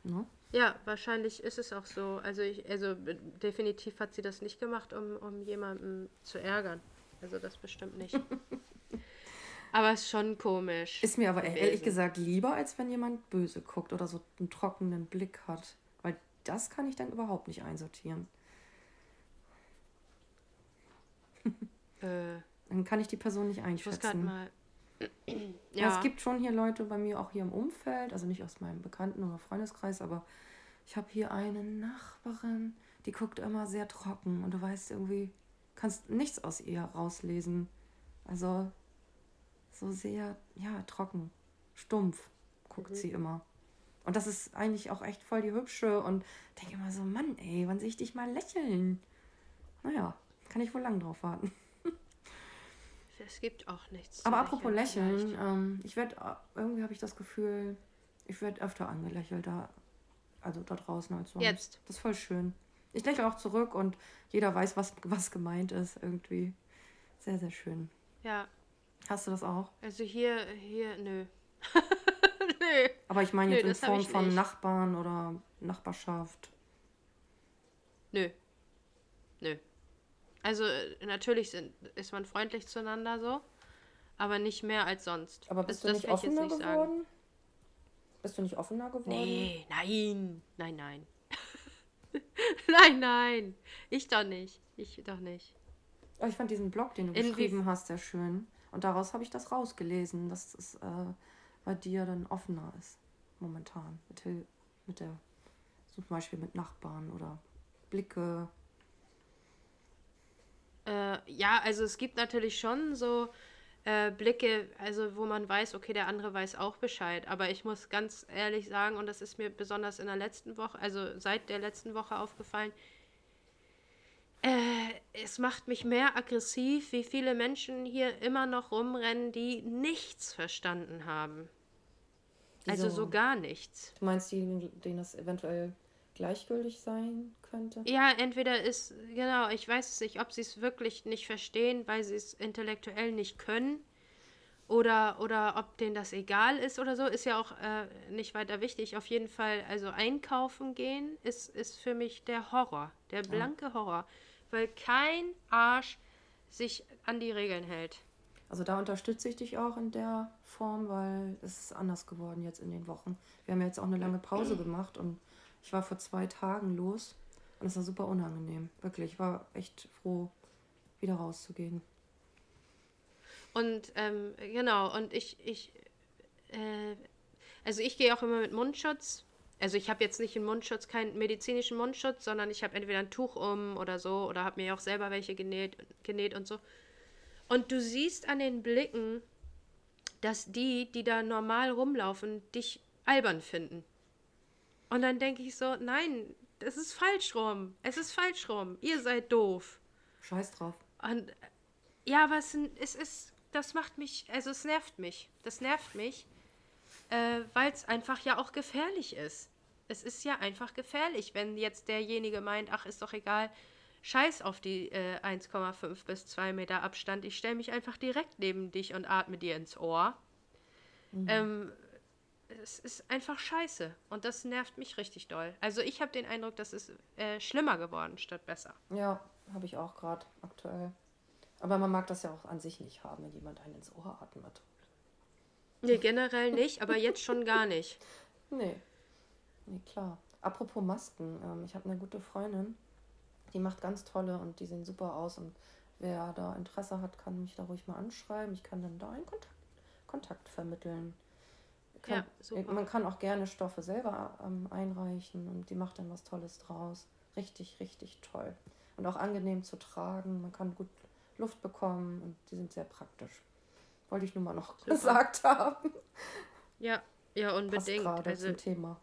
Ja. Ne? ja, wahrscheinlich ist es auch so. Also, ich, also definitiv hat sie das nicht gemacht, um, um jemanden zu ärgern. Also das bestimmt nicht. aber es ist schon komisch. Ist mir aber gewesen. ehrlich gesagt lieber, als wenn jemand böse guckt oder so einen trockenen Blick hat. Weil das kann ich dann überhaupt nicht einsortieren. Äh, Dann kann ich die Person nicht einschätzen. Mal. ja. ja. Es gibt schon hier Leute bei mir, auch hier im Umfeld, also nicht aus meinem Bekannten- oder Freundeskreis, aber ich habe hier eine Nachbarin, die guckt immer sehr trocken und du weißt irgendwie, kannst nichts aus ihr rauslesen. Also so sehr, ja, trocken, stumpf guckt mhm. sie immer. Und das ist eigentlich auch echt voll die hübsche und denke immer so, Mann, ey, wann sehe ich dich mal lächeln? Naja, kann ich wohl lang drauf warten. Es gibt auch nichts. Aber apropos Lächeln, ähm, ich werde, äh, irgendwie habe ich das Gefühl, ich werde öfter angelächelt da, also da draußen als sonst. Jetzt. Das ist voll schön. Ich lächle auch zurück und jeder weiß, was, was gemeint ist irgendwie. Sehr, sehr schön. Ja. Hast du das auch? Also hier, hier, nö. nö. Aber ich meine jetzt nö, in Form von nicht. Nachbarn oder Nachbarschaft. Nö. Nö. Also natürlich sind, ist man freundlich zueinander so, aber nicht mehr als sonst. Aber bist das, du nicht offener nicht geworden? Sagen. Bist du nicht offener geworden? Nee, nein, nein, nein. nein, nein. Ich doch nicht. Ich doch nicht. Oh, ich fand diesen Blog, den du In geschrieben hast, sehr schön. Und daraus habe ich das rausgelesen, dass es äh, bei dir dann offener ist. Momentan. Mit, mit der, zum Beispiel mit Nachbarn oder Blicke äh, ja, also es gibt natürlich schon so äh, Blicke, also wo man weiß, okay, der andere weiß auch Bescheid. Aber ich muss ganz ehrlich sagen, und das ist mir besonders in der letzten Woche, also seit der letzten Woche aufgefallen, äh, es macht mich mehr aggressiv, wie viele Menschen hier immer noch rumrennen, die nichts verstanden haben. Also so gar nichts. Du meinst, die, denen das eventuell gleichgültig sein könnte? Ja, entweder ist, genau, ich weiß es nicht, ob sie es wirklich nicht verstehen, weil sie es intellektuell nicht können. Oder, oder ob denen das egal ist oder so, ist ja auch äh, nicht weiter wichtig. Auf jeden Fall, also einkaufen gehen ist, ist für mich der Horror, der blanke Horror. Weil kein Arsch sich an die Regeln hält. Also da unterstütze ich dich auch in der Form, weil es ist anders geworden jetzt in den Wochen. Wir haben jetzt auch eine lange Pause gemacht und ich war vor zwei Tagen los und es war super unangenehm. Wirklich. Ich war echt froh, wieder rauszugehen. Und ähm, genau, und ich, ich, äh, also ich gehe auch immer mit Mundschutz. Also ich habe jetzt nicht einen Mundschutz, keinen medizinischen Mundschutz, sondern ich habe entweder ein Tuch um oder so oder habe mir auch selber welche genäht, genäht und so. Und du siehst an den Blicken, dass die, die da normal rumlaufen, dich albern finden. Und dann denke ich so, nein, das ist falsch rum. Es ist falsch rum. Ihr seid doof. Scheiß drauf. Und ja, was es ist, das macht mich, also es nervt mich. Das nervt mich, äh, weil es einfach ja auch gefährlich ist. Es ist ja einfach gefährlich, wenn jetzt derjenige meint, ach, ist doch egal, scheiß auf die äh, 1,5 bis 2 Meter Abstand. Ich stelle mich einfach direkt neben dich und atme dir ins Ohr. Mhm. Ähm, es ist einfach scheiße. Und das nervt mich richtig doll. Also ich habe den Eindruck, das ist äh, schlimmer geworden statt besser. Ja, habe ich auch gerade aktuell. Aber man mag das ja auch an sich nicht haben, wenn jemand einen ins Ohr atmet. Nee, generell nicht, aber jetzt schon gar nicht. Nee. Nee, klar. Apropos Masken, ähm, ich habe eine gute Freundin, die macht ganz tolle und die sehen super aus. Und wer da Interesse hat, kann mich da ruhig mal anschreiben. Ich kann dann da einen Kontakt, Kontakt vermitteln. Kann, ja, super. Man kann auch gerne Stoffe selber ähm, einreichen und die macht dann was Tolles draus. Richtig, richtig toll. Und auch angenehm zu tragen. Man kann gut Luft bekommen und die sind sehr praktisch. Wollte ich nur mal noch super. gesagt haben. Ja, ja, unbedingt. Passt also, zum Thema.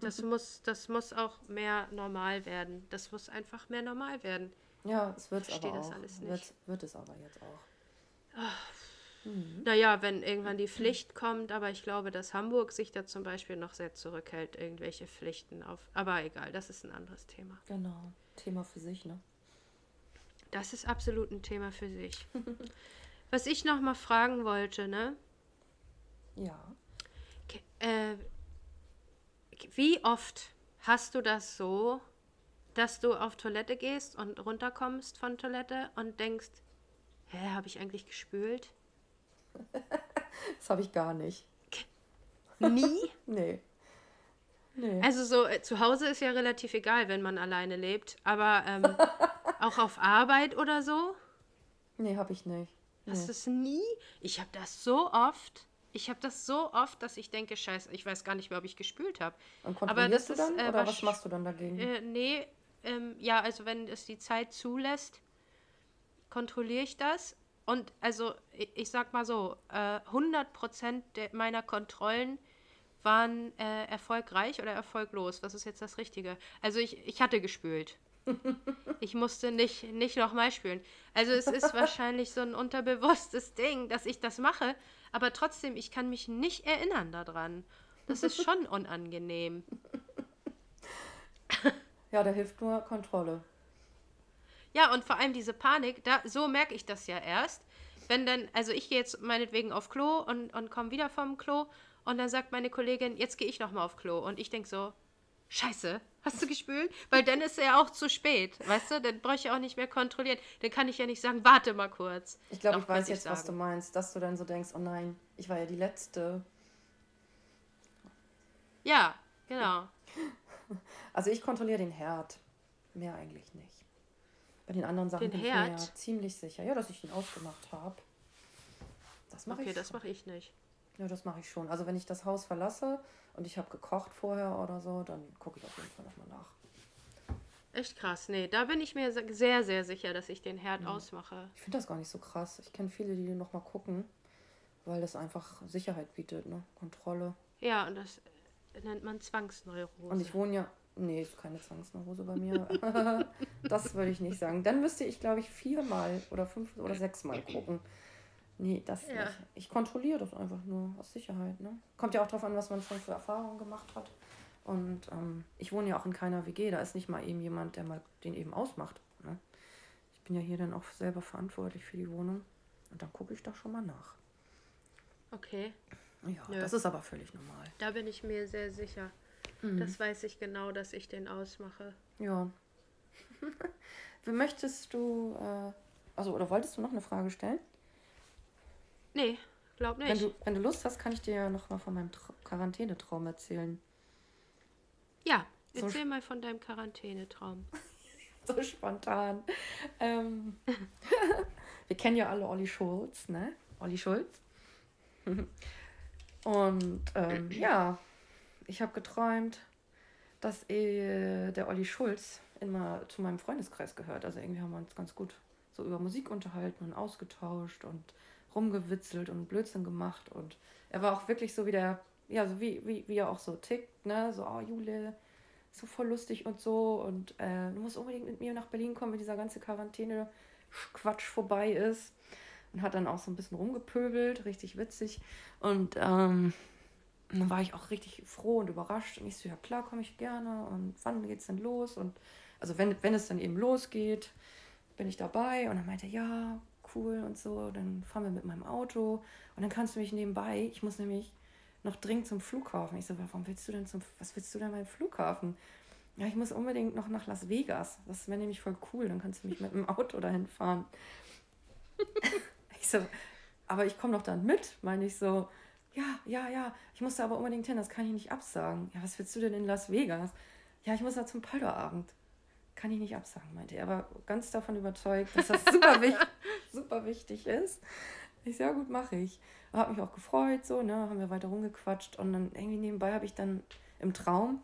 das, muss, das muss auch mehr normal werden. Das muss einfach mehr normal werden. Ja, es wird aber das auch. Alles nicht. Wird, wird es aber jetzt auch. Ach, mhm. Naja, wenn irgendwann die Pflicht kommt, aber ich glaube, dass Hamburg sich da zum Beispiel noch sehr zurückhält, irgendwelche Pflichten auf. Aber egal, das ist ein anderes Thema. Genau, Thema für sich, ne? Das ist absolut ein Thema für sich. Was ich noch mal fragen wollte, ne? Ja. Äh, wie oft hast du das so, dass du auf Toilette gehst und runterkommst von Toilette und denkst, hä, habe ich eigentlich gespült? Das habe ich gar nicht. Nie? nee. nee. Also so äh, zu Hause ist ja relativ egal, wenn man alleine lebt, aber ähm, auch auf Arbeit oder so? Nee, habe ich nicht. Nee. Hast du es nie? Ich habe das so oft. Ich habe das so oft, dass ich denke, scheiße, ich weiß gar nicht mehr, ob ich gespült habe. Und kontrollierst Aber das du dann? Ist, äh, oder was machst du dann dagegen? Äh, nee, ähm, ja, also wenn es die Zeit zulässt, kontrolliere ich das. Und also, ich, sag mal so, äh, 100% meiner Kontrollen waren äh, erfolgreich oder erfolglos. Was ist jetzt das Richtige? Also ich, ich hatte gespült. Ich musste nicht, nicht nochmal spülen. Also es ist wahrscheinlich so ein unterbewusstes Ding, dass ich das mache, aber trotzdem, ich kann mich nicht erinnern daran. Das ist schon unangenehm. Ja, da hilft nur Kontrolle. Ja, und vor allem diese Panik, da, so merke ich das ja erst. Wenn dann, also ich gehe jetzt meinetwegen auf Klo und, und komme wieder vom Klo und dann sagt meine Kollegin, jetzt gehe ich nochmal auf Klo. Und ich denke so, scheiße, hast du gespült? Weil dann ist er ja auch zu spät, weißt du? Dann bräuchte ich auch nicht mehr kontrollieren. Dann kann ich ja nicht sagen, warte mal kurz. Ich glaube, ich weiß jetzt, ich was du meinst, dass du dann so denkst, oh nein, ich war ja die Letzte. Ja, genau. Also ich kontrolliere den Herd. Mehr eigentlich nicht. Bei den anderen Sachen den bin Herd? ich mir ja ziemlich sicher. Ja, dass ich ihn ausgemacht habe. Das mache okay, ich. Okay, das mache ich nicht. Ja, das mache ich schon. Also wenn ich das Haus verlasse und ich habe gekocht vorher oder so, dann gucke ich auf jeden Fall nochmal nach. Echt krass. Nee, da bin ich mir sehr, sehr sicher, dass ich den Herd ja. ausmache. Ich finde das gar nicht so krass. Ich kenne viele, die nochmal gucken, weil das einfach Sicherheit bietet, ne? Kontrolle. Ja, und das nennt man Zwangsneurose. Und ich wohne ja. Nee, ist keine Zwangsneurose bei mir. das würde ich nicht sagen. Dann müsste ich, glaube ich, viermal oder fünf oder sechsmal gucken. Nee, das ja. nicht. Ich kontrolliere das einfach nur aus Sicherheit. Ne? Kommt ja auch darauf an, was man schon für Erfahrungen gemacht hat. Und ähm, ich wohne ja auch in keiner WG. Da ist nicht mal eben jemand, der mal den eben ausmacht. Ne? Ich bin ja hier dann auch selber verantwortlich für die Wohnung. Und dann gucke ich da schon mal nach. Okay. Ja, Nö. das ist aber völlig normal. Da bin ich mir sehr sicher. Mhm. Das weiß ich genau, dass ich den ausmache. Ja. Wie möchtest du, äh, also, oder wolltest du noch eine Frage stellen? Nee, glaub nicht. Wenn du, wenn du Lust hast, kann ich dir ja noch mal von meinem Tra Quarantänetraum erzählen. Ja, erzähl so mal von deinem Quarantänetraum. so spontan. Ähm, wir kennen ja alle Olli Schulz, ne? Olli Schulz. Und ähm, ja, ich habe geträumt, dass eh der Olli Schulz immer zu meinem Freundeskreis gehört. Also irgendwie haben wir uns ganz gut so über Musik unterhalten und ausgetauscht und rumgewitzelt und Blödsinn gemacht. Und er war auch wirklich so wie der, ja, so wie, wie, wie er auch so tickt, ne? So, oh Jule, so voll lustig und so. Und äh, du musst unbedingt mit mir nach Berlin kommen, wenn dieser ganze Quarantäne-Quatsch vorbei ist. Und hat dann auch so ein bisschen rumgepöbelt, richtig witzig. Und ähm, dann war ich auch richtig froh und überrascht. Und ich so, ja klar, komme ich gerne. Und wann geht's denn los? Und also wenn, wenn es dann eben losgeht, bin ich dabei. Und dann meinte er, ja, cool und so. Dann fahren wir mit meinem Auto und dann kannst du mich nebenbei, ich muss nämlich noch dringend zum Flughafen. Ich so, warum willst du denn zum, was willst du denn beim Flughafen? Ja, ich muss unbedingt noch nach Las Vegas. Das wäre nämlich voll cool. Dann kannst du mich mit dem Auto dahin fahren. ich so, aber ich komme doch dann mit, meine ich so. Ja, ja, ja, ich muss da aber unbedingt hin, das kann ich nicht absagen. Ja, was willst du denn in Las Vegas? Ja, ich muss da zum Polterabend. Kann ich nicht absagen, meinte er. Er war ganz davon überzeugt, dass das super, wichtig, super wichtig ist. Ich ja gut, mache ich. Habe mich auch gefreut, so, ne, haben wir weiter rumgequatscht und dann irgendwie nebenbei habe ich dann im Traum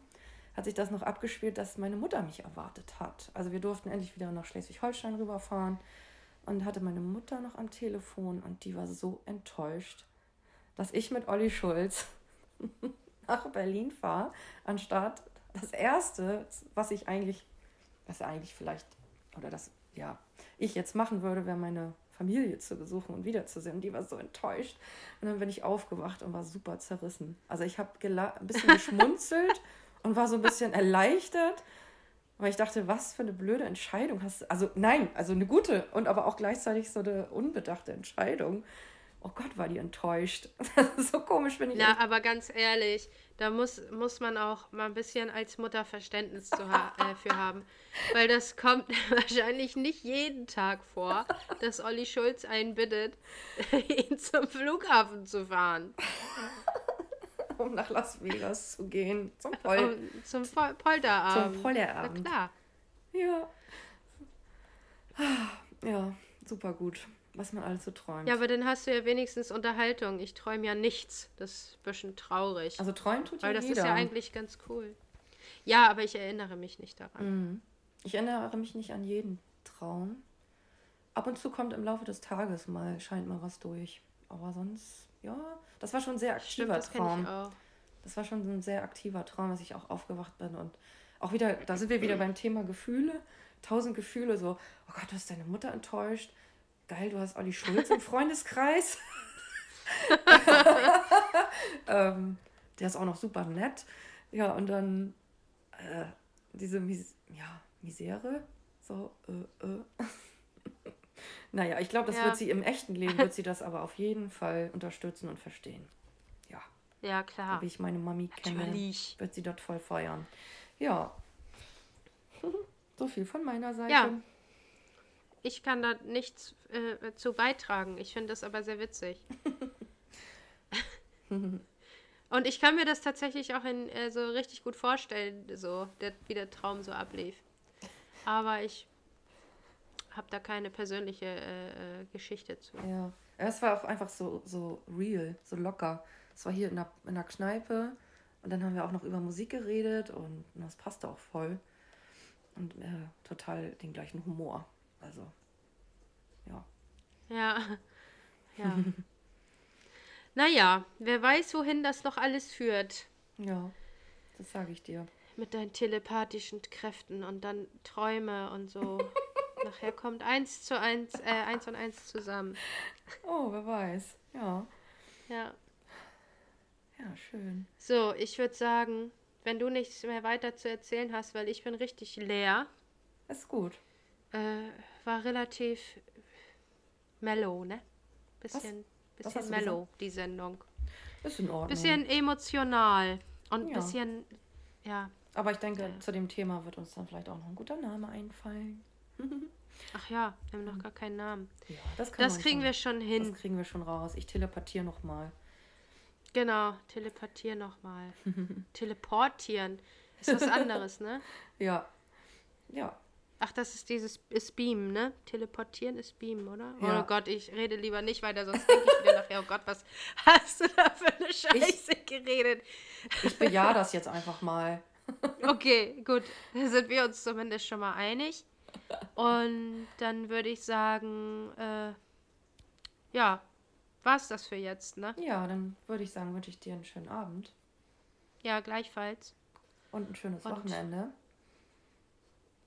hat sich das noch abgespielt, dass meine Mutter mich erwartet hat. Also wir durften endlich wieder nach Schleswig-Holstein rüberfahren und hatte meine Mutter noch am Telefon und die war so enttäuscht, dass ich mit Olli Schulz nach Berlin fahre, anstatt das erste, was ich eigentlich, was eigentlich vielleicht, oder das, ja, ich jetzt machen würde, wäre meine Familie zu besuchen und wiederzusehen. Die war so enttäuscht. Und dann bin ich aufgewacht und war super zerrissen. Also ich habe ein bisschen geschmunzelt und war so ein bisschen erleichtert, weil ich dachte, was für eine blöde Entscheidung hast du. Also nein, also eine gute und aber auch gleichzeitig so eine unbedachte Entscheidung. Oh Gott, war die enttäuscht. so komisch bin ich. Ja, aber ganz ehrlich, da muss, muss man auch mal ein bisschen als Mutter Verständnis zu ha äh, für haben. Weil das kommt wahrscheinlich nicht jeden Tag vor, dass Olli Schulz einen bittet, ihn zum Flughafen zu fahren um nach Las Vegas zu gehen. Zum, Pol um, zum Pol Polterabend. Zum Polterabend. Na klar. Ja. Ja, super gut. Was man alles so träumt. Ja, aber dann hast du ja wenigstens Unterhaltung. Ich träume ja nichts. Das ist ein bisschen traurig. Also träumen tut Weil ja das jeder. ist ja eigentlich ganz cool. Ja, aber ich erinnere mich nicht daran. Mhm. Ich erinnere mich nicht an jeden Traum. Ab und zu kommt im Laufe des Tages mal, scheint mal was durch. Aber sonst ja, das war schon ein sehr aktiver Stimmt, das Traum. Ich auch. Das war schon ein sehr aktiver Traum, dass ich auch aufgewacht bin und auch wieder, da sind wir wieder beim Thema Gefühle. Tausend Gefühle, so, oh Gott, du hast deine Mutter enttäuscht. Geil, du hast Olli Schulz im Freundeskreis. ähm, der ist auch noch super nett. Ja, und dann äh, diese Mis ja, Misere. So, äh, äh. Naja, ich glaube, das ja. wird sie im echten Leben, wird sie das aber auf jeden Fall unterstützen und verstehen. Ja. Ja, klar. Wie ich meine Mami kenne, wird sie dort voll feiern. Ja. so viel von meiner Seite. Ja. Ich kann da nichts äh, zu beitragen. Ich finde das aber sehr witzig. Und ich kann mir das tatsächlich auch in, äh, so richtig gut vorstellen, so, der, wie der Traum so ablief. Aber ich habe da keine persönliche äh, äh, Geschichte zu. Ja, es war auch einfach so, so real, so locker. Es war hier in der, in der Kneipe und dann haben wir auch noch über Musik geredet und das passte auch voll. Und äh, total den gleichen Humor. Also, ja. Ja, ja. naja, wer weiß, wohin das noch alles führt. Ja, das sage ich dir. Mit deinen telepathischen Kräften und dann Träume und so. Nachher kommt eins zu eins, äh, eins und eins zusammen. Oh, wer weiß. Ja. Ja. Ja, schön. So, ich würde sagen, wenn du nichts mehr weiter zu erzählen hast, weil ich bin richtig leer. Ist gut. Äh, war relativ mellow, ne? Bisschen, Was? bisschen mellow, die Sendung. Ist in Ordnung. Bisschen emotional und ja. bisschen, ja. Aber ich denke, äh, zu dem Thema wird uns dann vielleicht auch noch ein guter Name einfallen. Ach ja, wir haben noch gar keinen Namen. Ja, das, das kriegen schon, wir schon hin. Das kriegen wir schon raus. Ich teleportiere nochmal. Genau, teleportieren nochmal. Teleportieren. Ist was anderes, ne? Ja. Ja. Ach, das ist dieses ist Beam, ne? Teleportieren ist Beam, oder? Ja. Oh Gott, ich rede lieber nicht weiter, sonst denke ich wieder nachher, oh Gott, was hast du da für eine Scheiße ich, geredet? Ich bejahe das jetzt einfach mal. okay, gut. Da sind wir uns zumindest schon mal einig. Und dann würde ich sagen, äh, ja, war's das für jetzt, ne? Ja, dann würde ich sagen, wünsche ich dir einen schönen Abend. Ja, gleichfalls. Und ein schönes Und, Wochenende.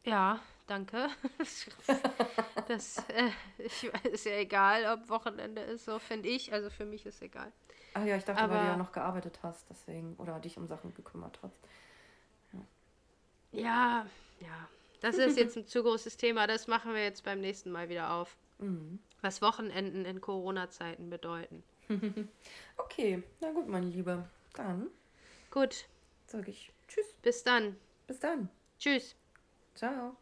Ja, danke. das äh, ich, ist ja egal, ob Wochenende ist, so finde ich. Also für mich ist egal. Ach ja, ich dachte, Aber, weil du ja noch gearbeitet hast, deswegen, oder dich um Sachen gekümmert hast. Ja, ja. ja. Das ist jetzt ein zu großes Thema. Das machen wir jetzt beim nächsten Mal wieder auf. Mhm. Was Wochenenden in Corona-Zeiten bedeuten. okay, na gut, meine Liebe. Dann Gut, sage ich Tschüss. bis dann. Bis dann. Tschüss. Ciao.